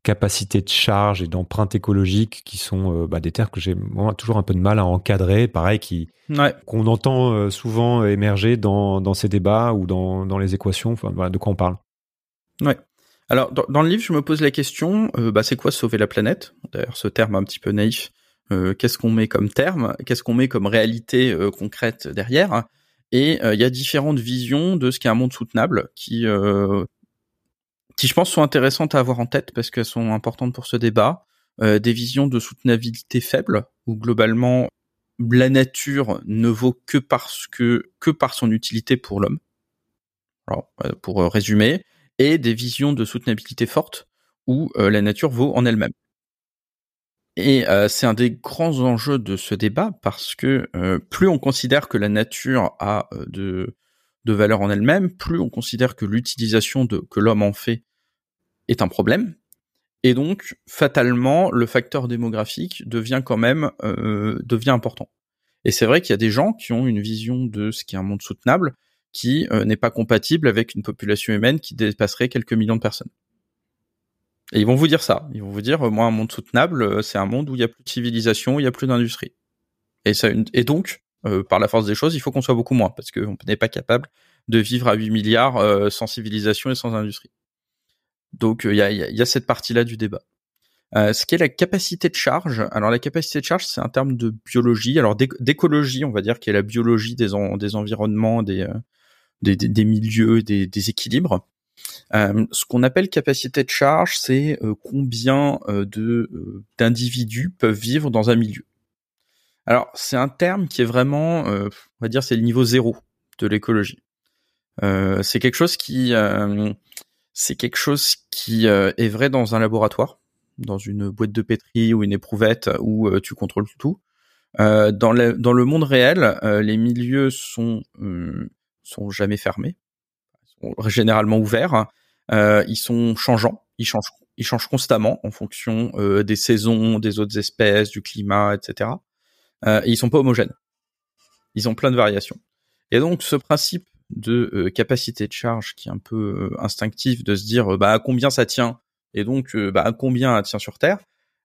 capacité de charge et d'empreinte écologique qui sont euh, bah, des termes que j'ai toujours un peu de mal à encadrer, pareil, qui qu'on entend euh, souvent émerger dans, dans ces débats ou dans, dans les équations. Enfin, voilà, de quoi on parle Ouais. Alors dans, dans, le livre, je me pose la question, bah, c'est quoi sauver la planète? D'ailleurs, ce terme un petit peu naïf. qu'est-ce qu'on met comme terme? Qu'est-ce qu'on met comme réalité concrète derrière? Et il y a différentes visions de ce qu'est un monde soutenable qui qui je pense sont intéressantes à avoir en tête parce qu'elles sont importantes pour ce débat. Euh, des visions de soutenabilité faible où globalement la nature ne vaut que parce que que par son utilité pour l'homme. Alors euh, pour euh, résumer, et des visions de soutenabilité forte où la nature vaut en elle-même. Et c'est un des grands enjeux de ce débat parce que plus on considère que la nature a de de valeur en elle-même, plus on considère que l'utilisation de, que l'homme en fait est un problème. Et donc, fatalement, le facteur démographique devient quand même euh, devient important. Et c'est vrai qu'il y a des gens qui ont une vision de ce qui est un monde soutenable qui euh, n'est pas compatible avec une population humaine qui dépasserait quelques millions de personnes. Et ils vont vous dire ça. Ils vont vous dire, moi, un monde soutenable, euh, c'est un monde où il y a plus de civilisation, il y a plus d'industrie. Et, ça, et donc, euh, par la force des choses, il faut qu'on soit beaucoup moins, parce qu'on n'est pas capable de vivre à 8 milliards euh, sans civilisation et sans industrie. Donc euh, il y a, cette partie-là du débat. ce qui est la capacité de charge. Alors la capacité de charge, c'est un terme de biologie. Alors d'écologie, on va dire, qui est la biologie des, des environnements, des, des, des, milieux, des, des équilibres. ce qu'on appelle capacité de charge, c'est combien de d'individus peuvent vivre dans un milieu. Alors, c'est un terme qui est vraiment, euh, on va dire, c'est le niveau zéro de l'écologie. Euh, c'est quelque chose qui, euh, c'est quelque chose qui est vrai dans un laboratoire, dans une boîte de pétri ou une éprouvette où tu contrôles tout. dans, le, dans le monde réel, les milieux sont sont jamais fermés, sont généralement ouverts. ils sont changeants, ils changent, ils changent constamment en fonction des saisons, des autres espèces, du climat, etc euh, et ils sont pas homogènes. Ils ont plein de variations. Et donc ce principe de euh, capacité de charge qui est un peu euh, instinctif de se dire bah à combien ça tient et donc bah à combien ça tient sur Terre,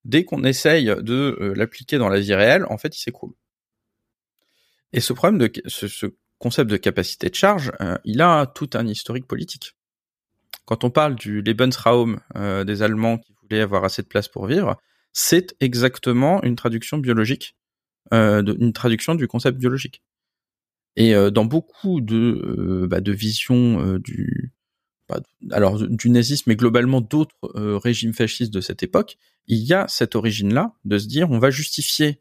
dès qu'on essaye de l'appliquer dans la vie réelle, en fait il s'écroule. Et ce problème de ce concept de capacité de charge, il a tout un historique politique. Quand on parle du Lebensraum des Allemands qui voulaient avoir assez de place pour vivre, c'est exactement une traduction biologique euh, une traduction du concept biologique. Et euh, dans beaucoup de, euh, bah, visions du, alors du nazisme, mais globalement d'autres régimes fascistes de cette époque, il y a cette origine-là de se dire on va justifier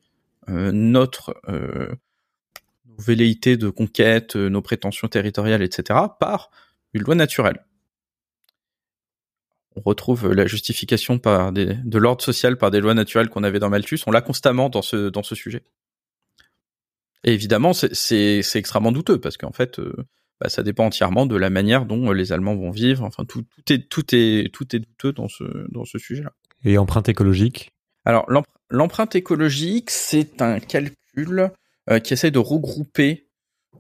notre nos velléités de conquête, nos prétentions territoriales, etc., par une loi naturelle. On retrouve la justification de l'ordre social par des lois naturelles qu'on avait dans Malthus. On l'a constamment dans ce sujet. Et évidemment, c'est extrêmement douteux parce qu'en fait, euh, bah, ça dépend entièrement de la manière dont les Allemands vont vivre. Enfin, tout, tout est tout est tout est douteux dans ce dans ce sujet-là. Et empreinte écologique? Alors l'empreinte écologique, c'est un calcul euh, qui essaie de regrouper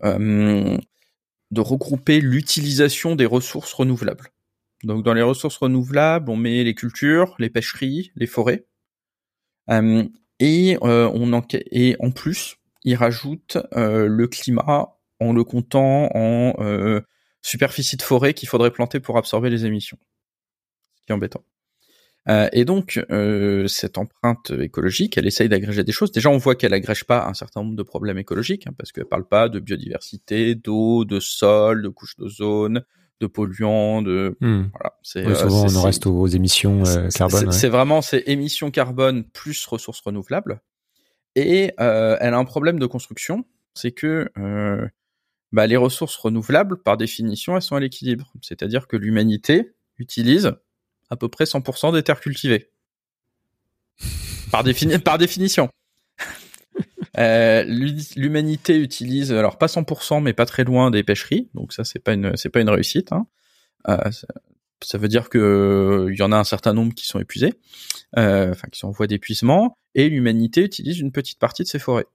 euh, de regrouper l'utilisation des ressources renouvelables. Donc dans les ressources renouvelables, on met les cultures, les pêcheries, les forêts, euh, et on en et en plus il rajoute euh, le climat en le comptant en euh, superficie de forêt qu'il faudrait planter pour absorber les émissions. Ce qui est embêtant. Euh, et donc, cette empreinte écologique, elle essaye d'agréger des choses. Déjà, on voit qu'elle agrège pas un certain nombre de problèmes écologiques, hein, parce qu'elle parle pas de biodiversité, d'eau, de sol, de couche d'ozone, de polluants, de hmm. voilà. C'est souvent on en reste aux, émissions carbone. C'est vraiment ces émissions carbone plus ressources renouvelables. Et euh, elle a un problème de construction, c'est que euh, bah, les ressources renouvelables, par définition, elles sont à l'équilibre. C'est-à-dire que l'humanité utilise à peu près 100% des terres cultivées. Par, par définition. Euh, l'humanité utilise, alors pas 100%, mais pas très loin des pêcheries, donc ça c'est pas une c'est pas une réussite. Hein. Euh, ça veut dire que euh, il y en a un certain nombre qui sont épuisés, euh, enfin qui sont en voie d'épuisement, et l'humanité utilise une petite partie de ses forêts,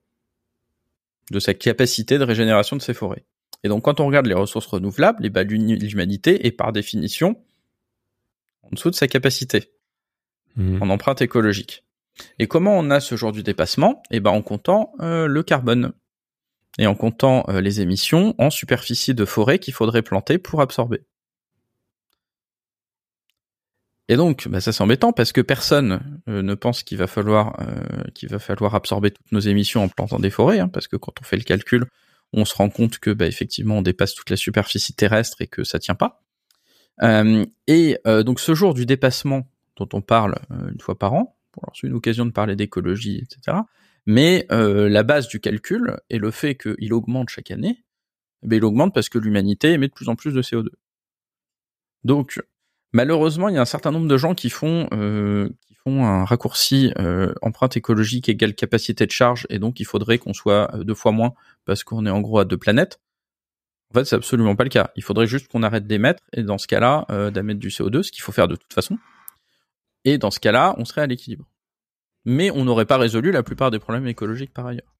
de sa capacité de régénération de ses forêts. Et donc quand on regarde les ressources renouvelables, et eh ben, l'humanité est par définition en dessous de sa capacité mmh. en empreinte écologique. Et comment on a ce genre du dépassement? Eh ben en comptant euh, le carbone et en comptant les émissions en superficie de forêt qu'il faudrait planter pour absorber. Et donc, bah, ça c'est embêtant parce que personne euh, ne pense qu'il va falloir euh, qu'il va falloir absorber toutes nos émissions en plantant des forêts, hein, parce que quand on fait le calcul, on se rend compte que bah, effectivement on dépasse toute la superficie terrestre et que ça tient pas. Euh, et donc ce jour du dépassement dont on parle une fois par an, c'est une occasion de parler d'écologie, etc. Mais la base du calcul est le fait qu'il augmente chaque année. Il augmente parce que l'humanité émet de plus en plus de CO2. Donc Malheureusement, il y a un certain nombre de gens qui font euh, qui font un raccourci euh, empreinte écologique égale capacité de charge, et donc il faudrait qu'on soit euh, deux fois moins parce qu'on est en gros à deux planètes. En fait, c'est absolument pas le cas. Il faudrait juste qu'on arrête d'émettre, et dans ce cas-là, euh, d'émettre du CO2, ce qu'il faut faire de toute façon. Et dans ce cas-là, on serait à l'équilibre. Mais on n'aurait pas résolu la plupart des problèmes écologiques par ailleurs.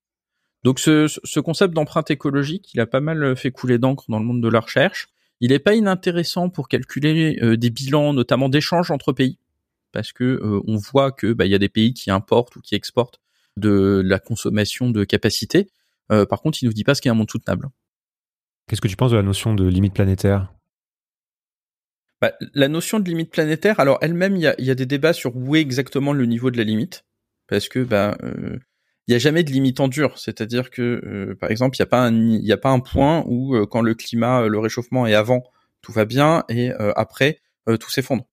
Donc ce, ce concept d'empreinte écologique, il a pas mal fait couler d'encre dans le monde de la recherche. Il n'est pas inintéressant pour calculer euh, des bilans, notamment d'échanges entre pays, parce que euh, on voit que bah, il y a des pays qui importent ou qui exportent de la consommation de capacité. Euh, par contre, il nous dit pas ce qu'est un monde soutenable. Qu'est-ce que tu penses de la notion de limite planétaire? Bah, La notion de limite planétaire, alors elle-même, il y a, y a, des débats sur où est exactement le niveau de la limite, parce que bah, il n'y a jamais de limite en dur. C'est-à-dire que, euh, par exemple, il n'y a pas un, a pas un point où euh, quand le climat, euh, le réchauffement est avant, tout va bien et après tout s'effondre.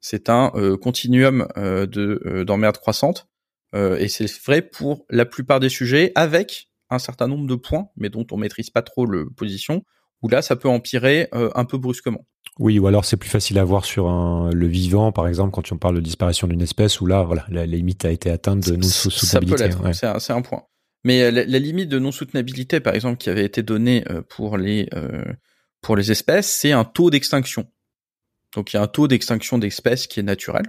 C'est un continuum de d'emmerde croissante et c'est vrai pour la plupart des sujets avec un certain nombre de points, mais dont on maîtrise pas trop le position, où là ça peut empirer un peu brusquement. Oui, ou alors c'est plus facile à voir sur un, le vivant, par exemple, quand on parle de disparition d'une espèce, où là, voilà, la, limite a été atteinte de non-soutenabilité. Ça c'est un, point. Mais euh, la, limite de non-soutenabilité, par exemple, qui avait été donnée euh, pour les euh, pour les espèces, c'est un taux d'extinction. Donc il y a un taux d'extinction d'espèces qui est naturel.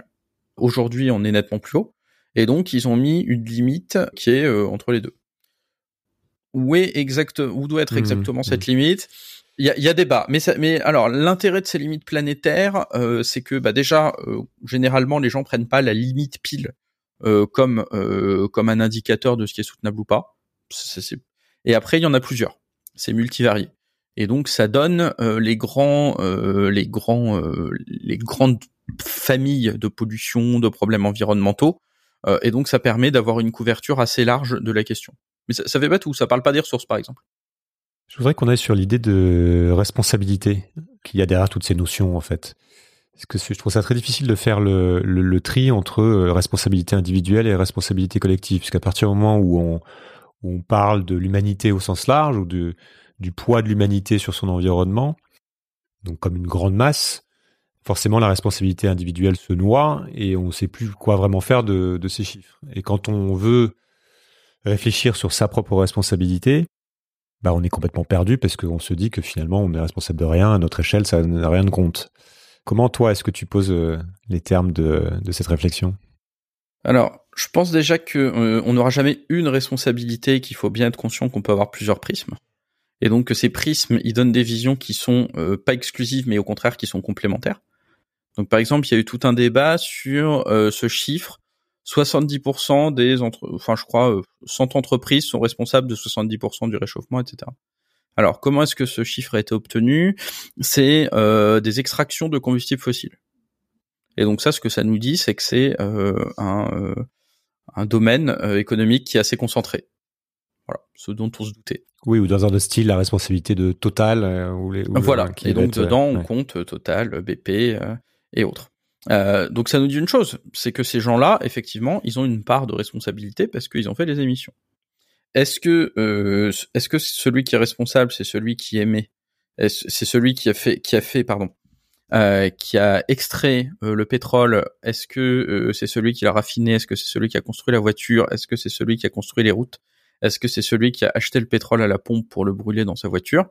Aujourd'hui, on est nettement plus haut, et donc ils ont mis une limite qui est entre les deux. Où est exact, où doit être mmh, exactement cette mmh. limite? Il y a, y a débat, mais ça, mais alors l'intérêt de ces limites planétaires, euh, c'est que bah déjà euh, généralement les gens prennent pas la limite pile euh, comme euh, comme un indicateur de ce qui est soutenable ou pas. Et après il y en a plusieurs, c'est multivarié. Et donc ça donne les grands les grands les grandes familles de pollution, de problèmes environnementaux. et donc ça permet d'avoir une couverture assez large de la question. Mais ça, ça fait pas tout, ça parle pas des ressources par exemple. Je voudrais qu'on aille sur l'idée de responsabilité qu'il y a derrière toutes ces notions en fait. Parce que je trouve ça très difficile de faire le, tri entre euh, responsabilité individuelle et responsabilité collective, puisqu'à partir du moment où on, parle de l'humanité au sens large ou du poids de l'humanité sur son environnement, donc comme une grande masse, forcément la responsabilité individuelle se noie et on ne sait plus quoi vraiment faire de ces chiffres. Et quand on veut réfléchir sur sa propre responsabilité, bah on est complètement perdu parce qu'on se dit que finalement on est responsable de rien, à notre échelle ça n'a rien de compte. Comment toi est-ce que tu poses euh, les termes de, de cette réflexion? Alors, je pense déjà que euh, on n'aura jamais une responsabilité, qu'il faut bien être conscient qu'on peut avoir plusieurs prismes. Et donc que ces prismes, ils donnent des visions qui sont euh, pas exclusives, mais au contraire qui sont complémentaires. Donc par exemple, il y a eu tout un débat sur ce chiffre 70% des entre, enfin je crois 100 euh, entreprises sont responsables de 70% du réchauffement, etc. Alors comment est-ce que ce chiffre a été obtenu? C'est euh, des extractions de combustibles fossiles. Et donc ça, ce que ça nous dit, c'est que c'est euh, un, euh, un domaine économique qui est assez concentré. Voilà, ce dont on se doutait. Oui, ou dans un style la responsabilité de Total. ou les, voilà, et donc dedans, on compte Total, BP et autres. Euh, donc ça nous dit une chose, c'est que ces gens-là, effectivement, ils ont une part de responsabilité parce qu'ils ont fait les émissions. Est-ce que euh, est-ce que celui qui est responsable, c'est celui qui émet? C'est celui qui a fait qui a fait pardon euh, qui a extrait euh, le pétrole Est-ce que euh, c'est celui qui l'a raffiné? Est-ce que c'est celui qui a construit la voiture? Est-ce que c'est celui qui a construit les routes? Est-ce que c'est celui qui a acheté le pétrole à la pompe pour le brûler dans sa voiture?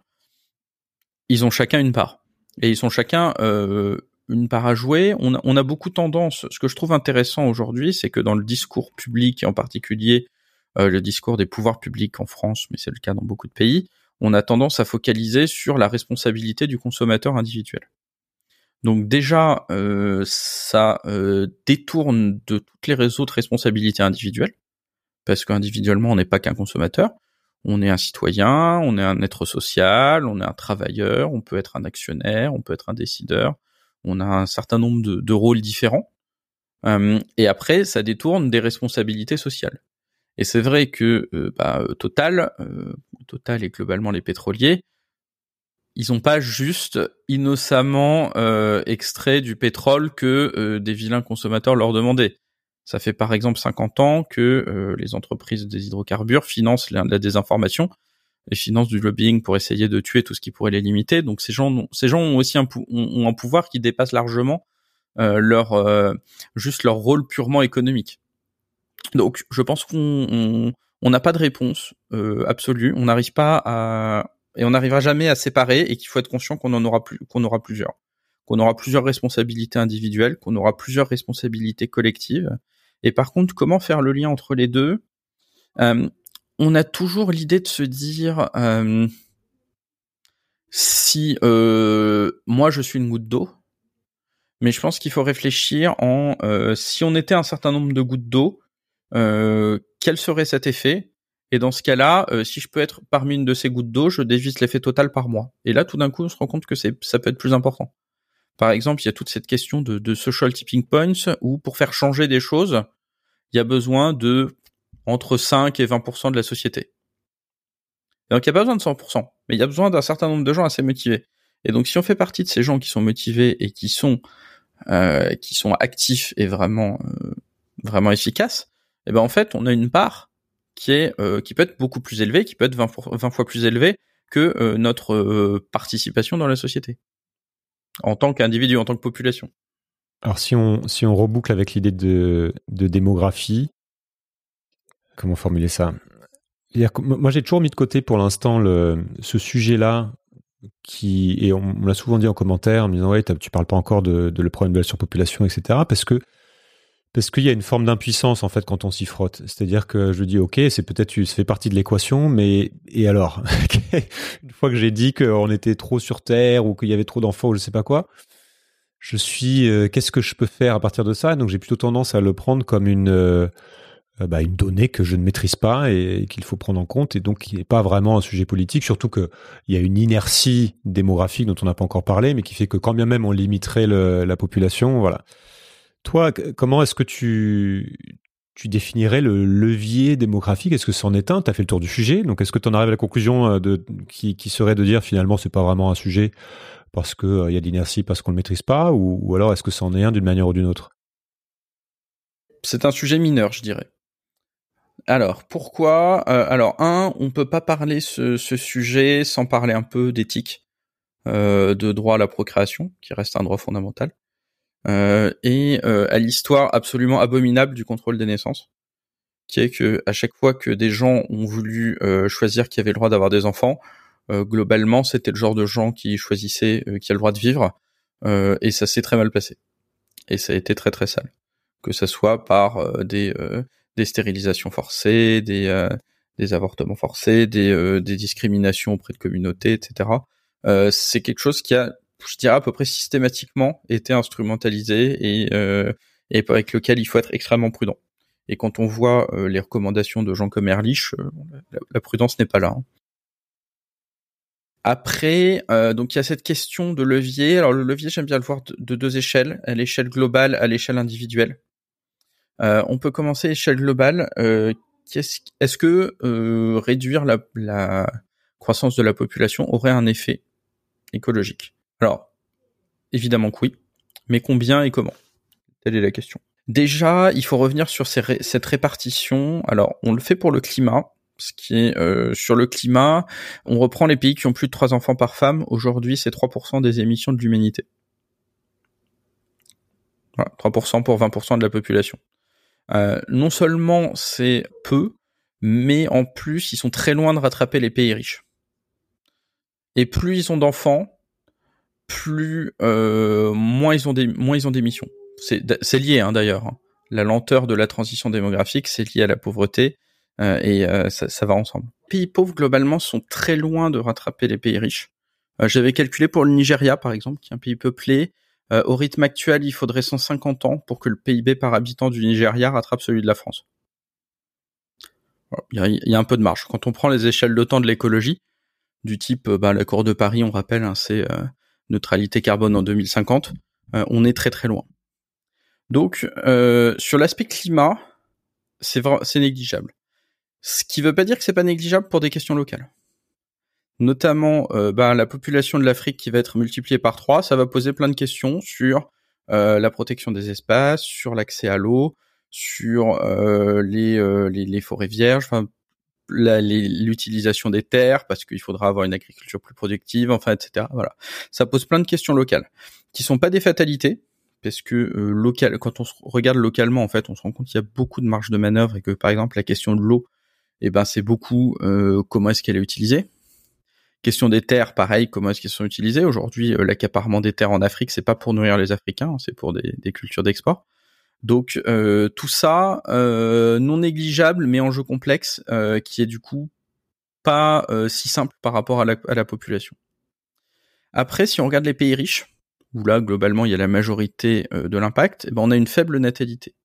Ils ont chacun une part. Et ils sont chacun une part à jouer. On a, beaucoup tendance, ce que je trouve intéressant aujourd'hui, c'est que dans le discours public, et en particulier euh, le discours des pouvoirs publics en France, mais c'est le cas dans beaucoup de pays, on a tendance à focaliser sur la responsabilité du consommateur individuel. Donc déjà, euh, ça euh, détourne de toutes les réseaux de responsabilité individuelle, parce qu'individuellement, on n'est pas qu'un consommateur, on est un citoyen, on est un être social, on est un travailleur, on peut être un actionnaire, on peut être un décideur, on a un certain nombre de, rôles différents. Euh, et après, ça détourne des responsabilités sociales. Et c'est vrai que euh, bah, Total, euh, Total et globalement les pétroliers, ils n'ont pas juste innocemment extrait du pétrole que des vilains consommateurs leur demandaient. Ça fait par exemple 50 ans que les entreprises des hydrocarbures financent la désinformation et financent du lobbying pour essayer de tuer tout ce qui pourrait les limiter. Donc ces gens, ces gens ont aussi un, ont un pouvoir qui dépasse largement euh, leur euh, juste leur rôle purement économique. Donc je pense qu'on on n'a pas de réponse euh, absolue. On n'arrive pas à et on n'arrivera jamais à séparer et qu'il faut être conscient qu'on en aura plus, qu'on aura plusieurs, qu'on aura plusieurs responsabilités individuelles, qu'on aura plusieurs responsabilités collectives. Et par contre, comment faire le lien entre les deux? Euh, on a toujours l'idée de se dire si moi je suis une goutte d'eau, mais je pense qu'il faut réfléchir en si on était un certain nombre de gouttes d'eau, quel serait cet effet? Et dans ce cas-là, si je peux être parmi une de ces gouttes d'eau, je dévisse l'effet total par mois. Et là, tout d'un coup, on se rend compte que c'est ça peut être plus important. Par exemple, il y a toute cette question de, de social tipping points où pour faire changer des choses, il y a besoin de entre 5 et 20% de la société. donc il n'y a pas besoin de 100%, mais il y a besoin d'un certain nombre de gens assez motivés. Et donc si on fait partie de ces gens qui sont motivés et qui sont euh, qui sont actifs et vraiment euh, vraiment efficaces, et eh ben en fait on a une part qui est euh, qui peut être beaucoup plus élevée, qui peut être 20, 20 fois plus élevée que notre participation dans la société en tant qu'individu, en tant que population. Alors si on si on reboucle avec l'idée de, de démographie, comment formuler ça? Moi, j'ai toujours mis de côté pour l'instant ce sujet-là qui et on, l'a souvent dit en commentaire en me disant ouais tu parles pas encore de, le problème de la surpopulation etc parce que parce qu'il y a une forme d'impuissance en fait quand on s'y frotte. C'est-à-dire que je dis ok c'est peut-être ça fait partie de l'équation mais et alors? Une fois que j'ai dit qu'on était trop sur terre ou qu'il y avait trop d'enfants ou je sais pas quoi je suis euh, qu'est-ce que je peux faire à partir de ça? Donc j'ai plutôt tendance à le prendre comme une euh, bah, une donnée que je ne maîtrise pas et, qu'il faut prendre en compte et donc qui n'est pas vraiment un sujet politique, surtout qu'il y a une inertie démographique dont on n'a pas encore parlé, mais qui fait que quand bien même on limiterait la population, voilà. Toi, comment est-ce que tu tu définirais le levier démographique? Est-ce que c'en est un? Tu as fait le tour du sujet, donc est-ce que tu en arrives à la conclusion de, qui, qui serait de dire finalement c'est pas vraiment un sujet parce qu'il il y a de l'inertie, parce qu'on ne le maîtrise pas, ou, ou alors est-ce que c'en est un d'une manière ou d'une autre? C'est un sujet mineur, je dirais. Alors, pourquoi euh, Alors, un, on peut pas parler ce, ce sujet sans parler un peu d'éthique, euh, de droit à la procréation, qui reste un droit fondamental, euh, et à l'histoire absolument abominable du contrôle des naissances, qui est que à chaque fois que des gens ont voulu choisir qui avait le droit d'avoir des enfants, globalement, c'était le genre de gens qui choisissaient qui a le droit de vivre, et ça s'est très mal passé, et ça a été très très sale, que ça soit par des des stérilisations forcées, des, euh, avortements forcés, des, euh, des discriminations auprès de communautés, etc. Euh, c'est quelque chose qui a, je dirais à peu près systématiquement été instrumentalisé et, et avec lequel il faut être extrêmement prudent. Et quand on voit les recommandations de gens comme Erlich, la, prudence n'est pas là. Hein. Après, euh, donc il y a cette question de levier. Alors le levier, j'aime bien le voir de deux échelles, à l'échelle globale, à l'échelle individuelle. Euh, on peut commencer à échelle globale. Euh, est-ce que euh, réduire la, croissance de la population aurait un effet écologique? Alors, évidemment que oui, mais combien et comment? Telle est la question. Déjà, il faut revenir sur cette répartition. Alors, on le fait pour le climat, ce qui est sur le climat, on reprend les pays qui ont plus de 3 enfants par femme. Aujourd'hui, c'est 3% des émissions de l'humanité. Voilà, 3% pour 20% de la population. Euh, non seulement c'est peu, mais en plus ils sont très loin de rattraper les pays riches. Et plus ils ont d'enfants, plus euh, moins ils ont des moins. C'est lié hein, d'ailleurs. Hein. La lenteur de la transition démographique, c'est lié à la pauvreté euh, et ça, ça, va ensemble. Les pays pauvres globalement sont très loin de rattraper les pays riches. J'avais calculé pour le Nigeria par exemple, qui est un pays peuplé, euh, au rythme actuel, il faudrait 150 ans pour que le PIB par habitant du Nigeria rattrape celui de la France. Il y, a, un peu de marge. Quand on prend les échelles de temps de l'écologie, du type euh, bah, l'accord de Paris, on rappelle, hein, c'est euh, neutralité carbone en 2050, on est très très loin. Donc, sur l'aspect climat, c'est négligeable. Ce qui ne veut pas dire que c'est pas négligeable pour des questions locales notamment euh, bah, la population de l'Afrique qui va être multipliée par trois, ça va poser plein de questions sur euh, la protection des espaces, sur l'accès à l'eau, sur euh, les, les, les, forêts vierges, l'utilisation des terres parce qu'il faudra avoir une agriculture plus productive, enfin etc. Voilà, ça pose plein de questions locales qui sont pas des fatalités parce que local, quand on se regarde localement en fait, on se rend compte qu'il y a beaucoup de marge de manœuvre et que par exemple la question de l'eau, eh ben c'est beaucoup comment est-ce qu'elle est utilisée Question des terres, pareil, comment est-ce qu'elles sont utilisées Aujourd'hui, euh, l'accaparement des terres en Afrique, c'est pas pour nourrir les Africains, c'est pour des, cultures d'export. Donc euh, tout ça, euh, non négligeable, mais enjeu complexe, qui est du coup pas si simple par rapport à la, population. Après, si on regarde les pays riches, où là globalement il y a la majorité de l'impact, eh ben, on a une faible natalité.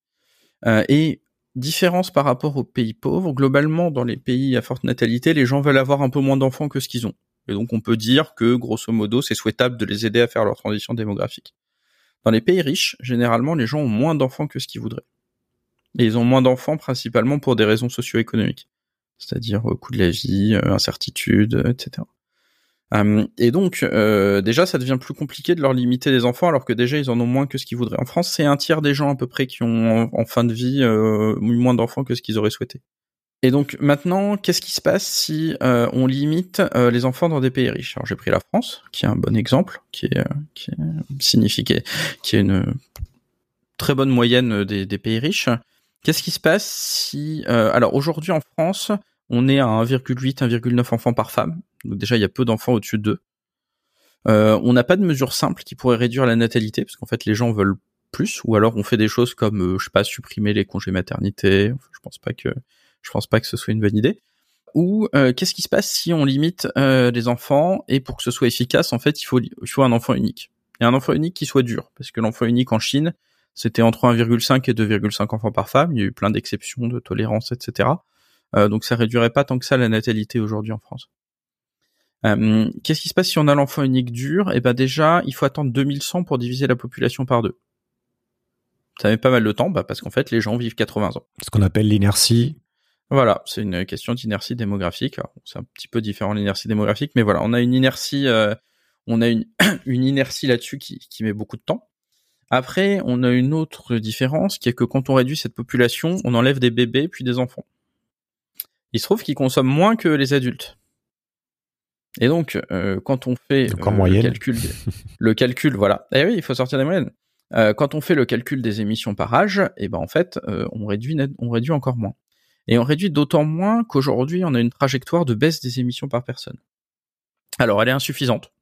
et différence par rapport aux pays pauvres, globalement dans les pays à forte natalité, les gens veulent avoir un peu moins d'enfants que ce qu'ils ont. Et donc on peut dire que grosso modo c'est souhaitable de les aider à faire leur transition démographique. Dans les pays riches, généralement les gens ont moins d'enfants que ce qu'ils voudraient. Et ils ont moins d'enfants principalement pour des raisons socio-économiques, c'est-à-dire euh, coût de la vie, euh, incertitude, euh, etc. et donc déjà ça devient plus compliqué de leur limiter les enfants alors que déjà ils en ont moins que ce qu'ils voudraient. En France c'est un tiers des gens à peu près qui ont en, fin de vie moins d'enfants que ce qu'ils auraient souhaité. Et donc maintenant, qu'est-ce qui se passe si euh, on limite euh, les enfants dans des pays riches? Alors j'ai pris la France, qui est un bon exemple, qui est, euh, qui qui est une très bonne moyenne des, des pays riches. Qu'est-ce qui se passe si alors aujourd'hui en France, on est à 1,8, 1,9 enfants par femme. Donc déjà il y a peu d'enfants au-dessus de 2. on n'a pas de mesure simple qui pourrait réduire la natalité, parce qu'en fait les gens veulent plus, ou alors on fait des choses comme, je sais pas, supprimer les congés maternité. je pense pas que je pense pas que ce soit une bonne idée. Ou euh, qu'est-ce qui se passe si on limite euh, les enfants et pour que ce soit efficace, en fait, il faut, un enfant unique. Et un enfant unique qui soit dur, parce que l'enfant unique en Chine, c'était entre 1,5 et 2,5 enfants par femme. Il y a eu plein d'exceptions, de tolérance, etc. Euh, donc ça réduirait pas tant que ça la natalité aujourd'hui en France. Qu'est-ce qui se passe si on a l'enfant unique dur? Eh ben déjà, il faut attendre 2100 pour diviser la population par deux. Ça met pas mal de temps, bah, parce qu'en fait, les gens vivent 80 ans. Ce qu'on appelle l'inertie. Voilà, c'est une question d'inertie démographique. C'est un petit peu différent l'inertie démographique, mais voilà, on a une inertie, euh, on a une, une inertie là-dessus qui, qui met beaucoup de temps. Après, on a une autre différence qui est que quand on réduit cette population, on enlève des bébés puis des enfants. Il se trouve qu'ils consomment moins que les adultes. Et donc, euh, quand on fait Donc en euh, le calcul, le calcul, voilà. Eh oui, il faut sortir des moyennes. Quand on fait le calcul des émissions par âge, eh ben en fait, on réduit, net- on réduit encore moins. Et on réduit d'autant moins qu'aujourd'hui, on a une trajectoire de baisse des émissions par personne. Alors, elle est insuffisante.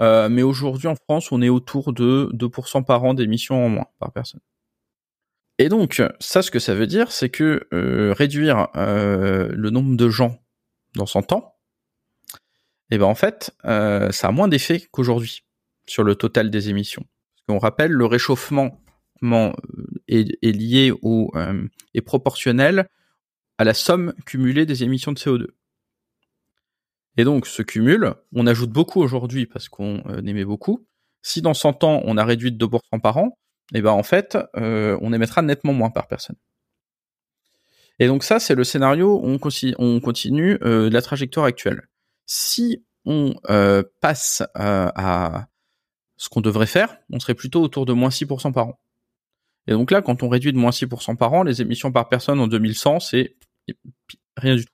Euh, mais aujourd'hui, en France, on est autour de 2% par an d'émissions en moins par personne. Et donc, ça, ce que ça veut dire, c'est que euh, réduire euh, le nombre de gens dans 100 ans, eh ben en fait, euh, ça a moins d'effet qu'aujourd'hui sur le total des émissions. Parce qu'on rappelle, le réchauffement ment- est, est lié au euh, est proportionnel à la somme cumulée des émissions de CO2. Et donc, ce cumul, on ajoute beaucoup aujourd'hui parce qu'on euh, aimait beaucoup. Si dans 100 ans, on a réduit de 2% par an, eh ben en fait, euh, on émettra nettement moins par personne. Et donc ça, c'est le scénario où on, continue euh, la trajectoire actuelle. Si on passe à ce qu'on devrait faire, on serait plutôt autour de moins 6% par an. Et donc là, quand on réduit de moins 6% par an, les émissions par personne en 2100, c'est rien du tout.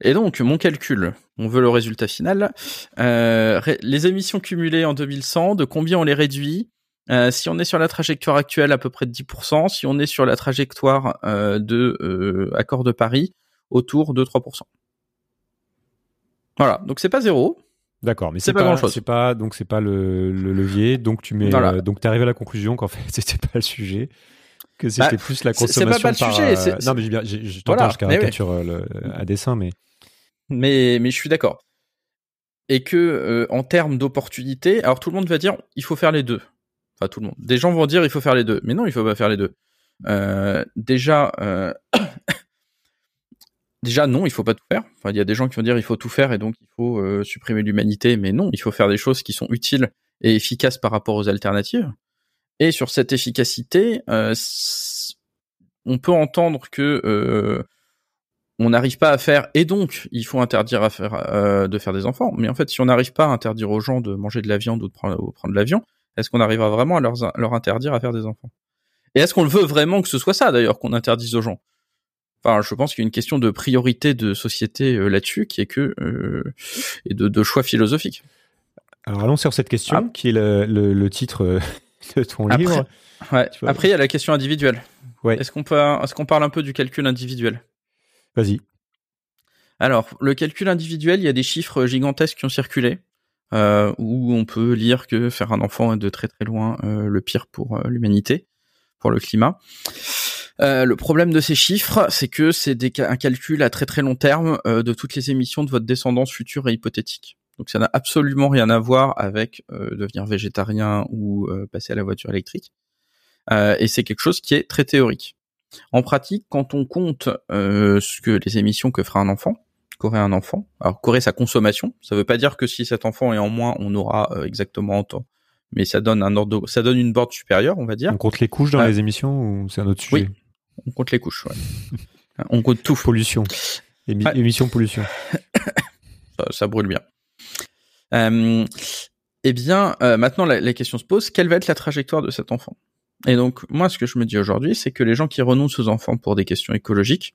Et donc, mon calcul, on veut le résultat final. Euh, ré- les émissions cumulées en 2100, de combien on les réduit? Euh, Si on est sur la trajectoire actuelle, à peu près de 10%. Si on est sur la trajectoire euh, de Accord de Paris, autour de 3%. Voilà, donc c'est pas zéro. D'accord, mais C'est pas pas, grand-chose. C'est pas donc c'est pas le, le levier. Donc tu mets. Voilà. donc arrivé à la conclusion qu'en fait c'était pas le sujet, que Bah, c'était plus la c'est- c'est consommation pas- pas le sujet, euh, non mais bien, j'ai- je t'entends, Voilà, je caricature euh, le- à dessin, mais mais mais je suis d'accord. Et que euh, en termes d'opportunité, alors tout le monde va dire il faut faire les deux. Enfin tout le monde. Des gens vont dire il faut faire les deux, mais non il faut pas faire les deux. Euh, déjà, déjà non il faut pas tout faire. Enfin il y a des gens qui vont dire il faut tout faire et donc il faut supprimer l'humanité, mais non il faut faire des choses qui sont utiles et efficaces par rapport aux alternatives. Et sur cette efficacité, euh, on peut entendre que euh, on n'arrive pas à faire et donc il faut interdire à faire euh, de faire des enfants. Mais en fait, si on n'arrive pas à interdire aux gens de manger de la viande ou de prendre, ou de prendre de l'avion, est-ce qu'on arrivera vraiment à leur, leur interdire à faire des enfants? Et est-ce qu'on le veut vraiment que ce soit ça d'ailleurs qu'on interdise aux gens? Enfin, je pense qu'il y a une question de priorité de société euh, là-dessus qui est que euh, et de, de choix philosophiques. alors allons sur cette question Ah. qui est le, le, le titre de ton Après- livre. Ouais. Après, il y a la question individuelle. Ouais. Est-ce qu'on parle un peu du calcul individuel? Vas-y. Alors, le calcul individuel, il y a des chiffres gigantesques qui ont circulé, euh, où on peut lire que faire un enfant est de très très loin euh, le pire pour euh, l'humanité, pour le climat. Le problème de ces chiffres, c'est que c'est un calcul à très très long terme de toutes les émissions de votre descendance future et hypothétique. Donc ça n'a absolument rien à voir avec euh, devenir végétarien ou euh, passer à la voiture électrique. Euh, et c'est quelque chose qui est très théorique. En pratique, quand on compte euh, ce que les émissions que fera un enfant, qu'aurait un enfant, alors qu'aurait sa consommation, ça veut pas dire que si cet enfant est en moins, on aura euh, exactement autant, mais ça donne un ordre, ça donne une borne supérieure, on va dire. On compte les couches dans Ouais. les émissions ou c'est un autre sujet? Oui. On compte les couches. Ouais. on compte tout. Pollution. Émi-. Émission pollution. ça, ça brûle bien. Euh, eh bien, euh, maintenant la, la question se pose quelle va être la trajectoire de cet enfant? Et donc, moi, ce que je me dis aujourd'hui, c'est que les gens qui renoncent aux enfants pour des questions écologiques,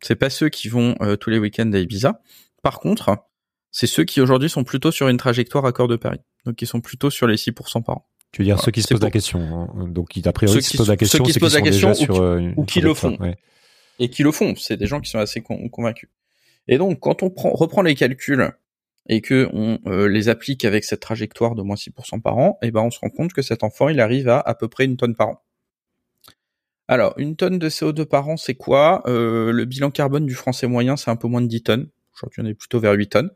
c'est pas ceux qui vont euh, tous les week-ends à Ibiza. Par contre, c'est ceux qui aujourd'hui sont plutôt sur une trajectoire accord de Paris, donc qui sont plutôt sur les 6% par an. Tu veux dire Voilà, ceux qui se posent la question. hein. Donc qui, a priori Ceux qui se posent se- la question, ceux qui se posent la question ou sur qui- euh, une- ou qui le font. ouais. et qui le font. C'est des gens qui sont assez con- convaincus. Et donc, quand on prend, reprend les calculs et que on euh, les applique avec cette trajectoire de moins 6% par an, et ben on se rend compte que cet enfant, il arrive à à peu près une tonne par an. Alors, une tonne de CO2 par an, c'est quoi? Euh, Le bilan carbone du français moyen, c'est un peu moins de 10 tonnes. Aujourd'hui, on est plutôt vers 8 tonnes.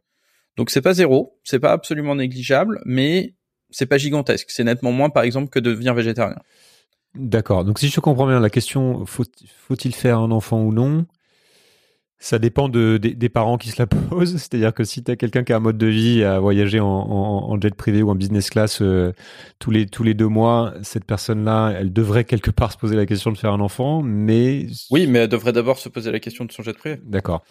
Donc, c'est pas zéro, c'est pas absolument négligeable, mais c'est pas gigantesque. C'est nettement moins, par exemple, que de devenir végétarien. D'accord. Donc si je comprends bien, la question faut- faut-il faire un enfant ou non? Ça dépend de, des, des parents qui se la posent. C'est-à-dire que si tu as quelqu'un qui a un mode de vie à voyager en, en, en jet privé ou en business class euh, tous, les, tous les deux mois, cette personne-là, elle devrait quelque part se poser la question de faire un enfant, mais... Oui, mais elle devrait d'abord se poser la question de son jet privé. D'accord.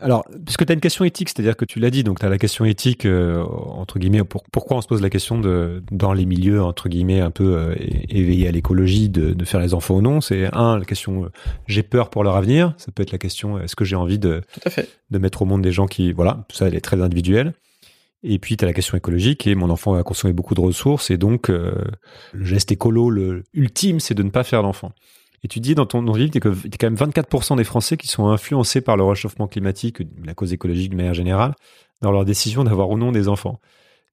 Alors, puisque tu as une question éthique, c'est-à-dire que tu l'as dit, donc tu as la question éthique, euh, entre guillemets, pour, pourquoi on se pose la question de, dans les milieux, entre guillemets, un peu euh, éveillés à l'écologie, de, de, faire les enfants ou non? C'est un, la question, euh, j'ai peur pour leur avenir, ça peut être la question, est-ce que j'ai envie de, de mettre au monde des gens qui, voilà, tout ça, elle est très individuelle. Et puis, tu as la question écologique, et mon enfant va consommer beaucoup de ressources, et donc, euh, le geste écolo, le ultime, c'est de ne pas faire d'enfant. Et tu dis dans ton livre que quand même 24% des Français qui sont influencés par le réchauffement climatique, la cause écologique de manière générale, dans leur décision d'avoir ou non des enfants.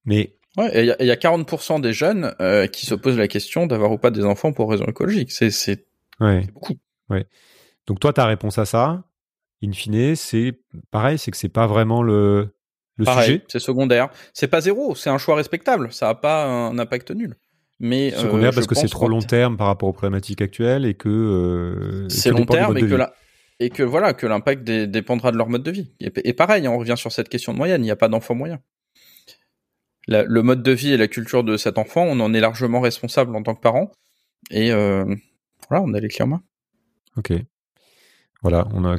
Mais ouais, il y, y, a 40% des jeunes euh, qui se posent la question d'avoir ou pas des enfants pour raison écologique. C'est ouais. beaucoup. Ouais. Donc toi, ta réponse à ça, in fine, c'est pareil, c'est que c'est pas vraiment le le pareil, sujet. C'est secondaire. C'est pas zéro. C'est un choix respectable. Ça a pas un impact nul mais secondaire euh, parce que c'est trop long terme par rapport aux problématiques actuelles et que euh, c'est long terme et que la et que voilà que l'impact dé dépendra de leur mode de vie. Et, et, pareil on revient sur cette question de moyenne. Il n'y a pas d'enfant moyen. La, le mode de vie et la culture de cet enfant on en est largement responsable en tant que parent. Et euh, voilà on a les clés en main. Ok. Voilà on a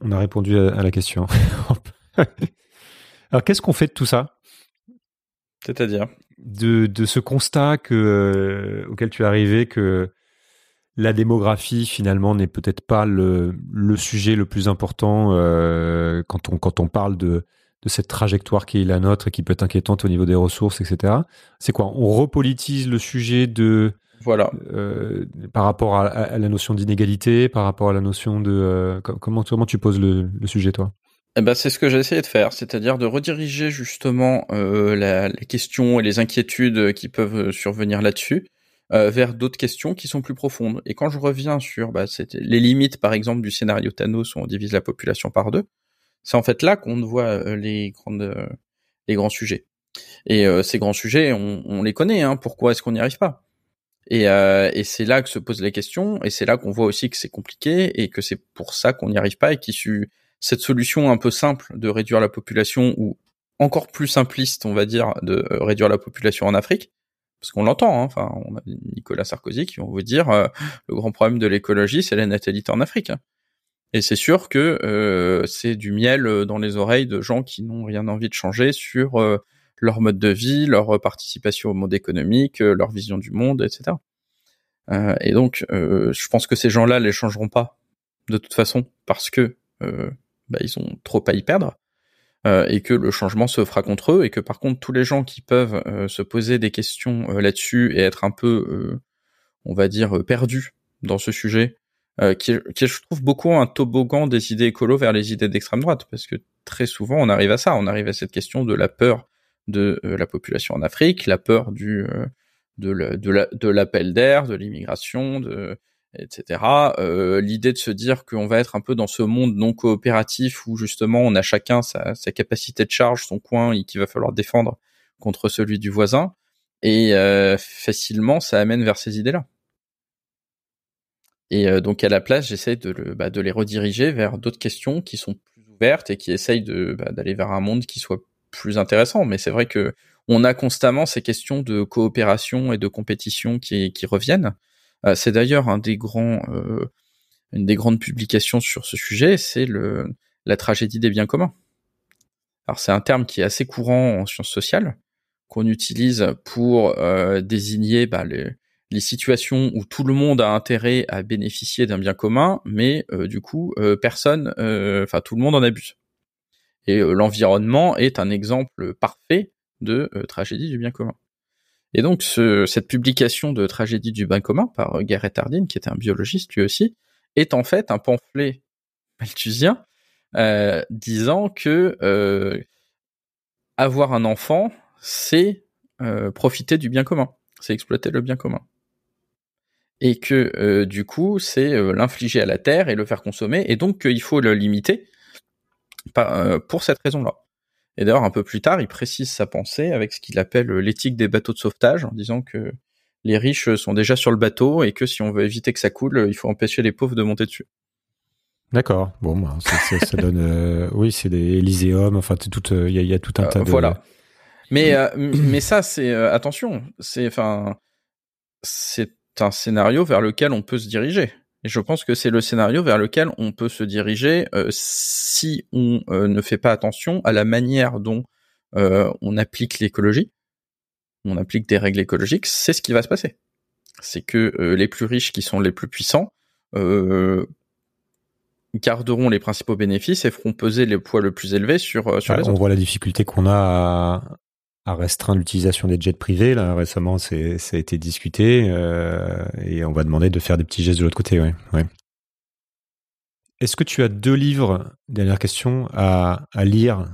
on a répondu à, à la question. Alors qu'est-ce qu'on fait de tout ça? C'est-à-dire? De, de ce constat que, euh, auquel tu es arrivé que la démographie finalement n'est peut-être pas le, le sujet le plus important euh, quand, on, quand on parle de, de cette trajectoire qui est la nôtre et qui peut être inquiétante au niveau des ressources, etc. C'est quoi? On repolitise le sujet de voilà. euh, par rapport à, à la notion d'inégalité, par rapport à la notion de euh, comment comment tu poses le, le sujet toi? Eh ben, c'est ce que j'ai essayé de faire, c'est-à-dire de rediriger justement euh, la, les questions et les inquiétudes qui peuvent survenir là-dessus euh, vers d'autres questions qui sont plus profondes. Et quand je reviens sur bah, les limites, par exemple, du scénario Thanos où on divise la population par deux, c'est en fait là qu'on voit euh, les grandes, euh, les grands sujets. Et euh, ces grands sujets, on, on les connaît. Hein, pourquoi est-ce qu'on n'y arrive pas? Et, euh, et c'est là que se posent les questions, et c'est là qu'on voit aussi que c'est compliqué, et que c'est pour ça qu'on n'y arrive pas, et qui cette solution un peu simple de réduire la population ou encore plus simpliste, on va dire, de réduire la population en Afrique, parce qu'on l'entend, hein, enfin, on a Nicolas Sarkozy qui vont vous dire euh, le grand problème de l'écologie, c'est la natalité en Afrique. Et c'est sûr que euh, c'est du miel dans les oreilles de gens qui n'ont rien envie de changer sur euh, leur mode de vie, leur participation au monde économique, leur vision du monde, etc. et donc, je pense que ces gens-là les changeront pas de toute façon parce que bah, ils ont trop à y perdre euh, et que le changement se fera contre eux et que par contre tous les gens qui peuvent euh, se poser des questions euh, là-dessus et être un peu, on va dire, perdus dans ce sujet, qui, qui je trouve beaucoup un toboggan des idées écolo vers les idées d'extrême droite parce que très souvent on arrive à ça, on arrive à cette question de la peur de la population en Afrique, la peur du de, la, de, la, de l'appel d'air, de l'immigration, de etc. Euh, L'idée de se dire qu'on va être un peu dans ce monde non coopératif où justement on a chacun sa, capacité de charge, son coin et qu'il va falloir défendre contre celui du voisin. Et euh, facilement, ça amène vers ces idées-là. Et euh, donc à la place, j'essaie bah, de les rediriger vers d'autres questions qui sont plus ouvertes et qui essayent bah, d'aller vers un monde qui soit plus intéressant. Mais c'est vrai que on a constamment ces questions de coopération et de compétition qui reviennent. Euh, c'est d'ailleurs un des grands, euh, une des grandes publications sur ce sujet, c'est le la tragédie des biens communs. Alors c'est un terme qui est assez courant en sciences sociales, qu'on utilise pour euh, désigner bah, les, situations où tout le monde a intérêt à bénéficier d'un bien commun, mais du coup personne, enfin tout le monde en abuse. Et l'environnement est un exemple parfait de tragédie du bien commun. Et donc, ce, cette publication de Tragédie du bain commun par Gareth Hardin, qui était un biologiste lui aussi, est en fait un pamphlet malthusien euh, disant que euh, avoir un enfant, c'est euh, profiter du bien commun, c'est exploiter le bien commun. Et que euh, du coup, c'est euh, l'infliger à la terre et le faire consommer, et donc qu'il faut le limiter euh, pour cette raison-là. Et d'ailleurs, un peu plus tard, il précise sa pensée avec ce qu'il appelle l'éthique des bateaux de sauvetage, en disant que les riches sont déjà sur le bateau et que si on veut éviter que ça coule, il faut empêcher les pauvres de monter dessus. D'accord. Bon, bah, ça, ça, donne. Euh, oui, c'est des Elyséum. Enfin, tout. Il y, a, y, a, tout un tas de. Voilà. Mais mais ça, c'est attention. C'est enfin, c'est un scénario vers lequel on peut se diriger. Et je pense que c'est le scénario vers lequel on peut se diriger euh, si on euh, ne fait pas attention à la manière dont euh, on applique l'écologie, on applique des règles écologiques, c'est ce qui va se passer. C'est que les plus riches qui sont les plus puissants garderont les principaux bénéfices et feront peser les poids le plus élevé sur, sur les on autres. voit la difficulté qu'on a à restreindre l'utilisation des jets privés. Là, récemment, ça a été discuté euh, et on va demander de faire des petits gestes de l'autre côté. Ouais. Est-ce que tu as deux livres, dernière question, à, à lire?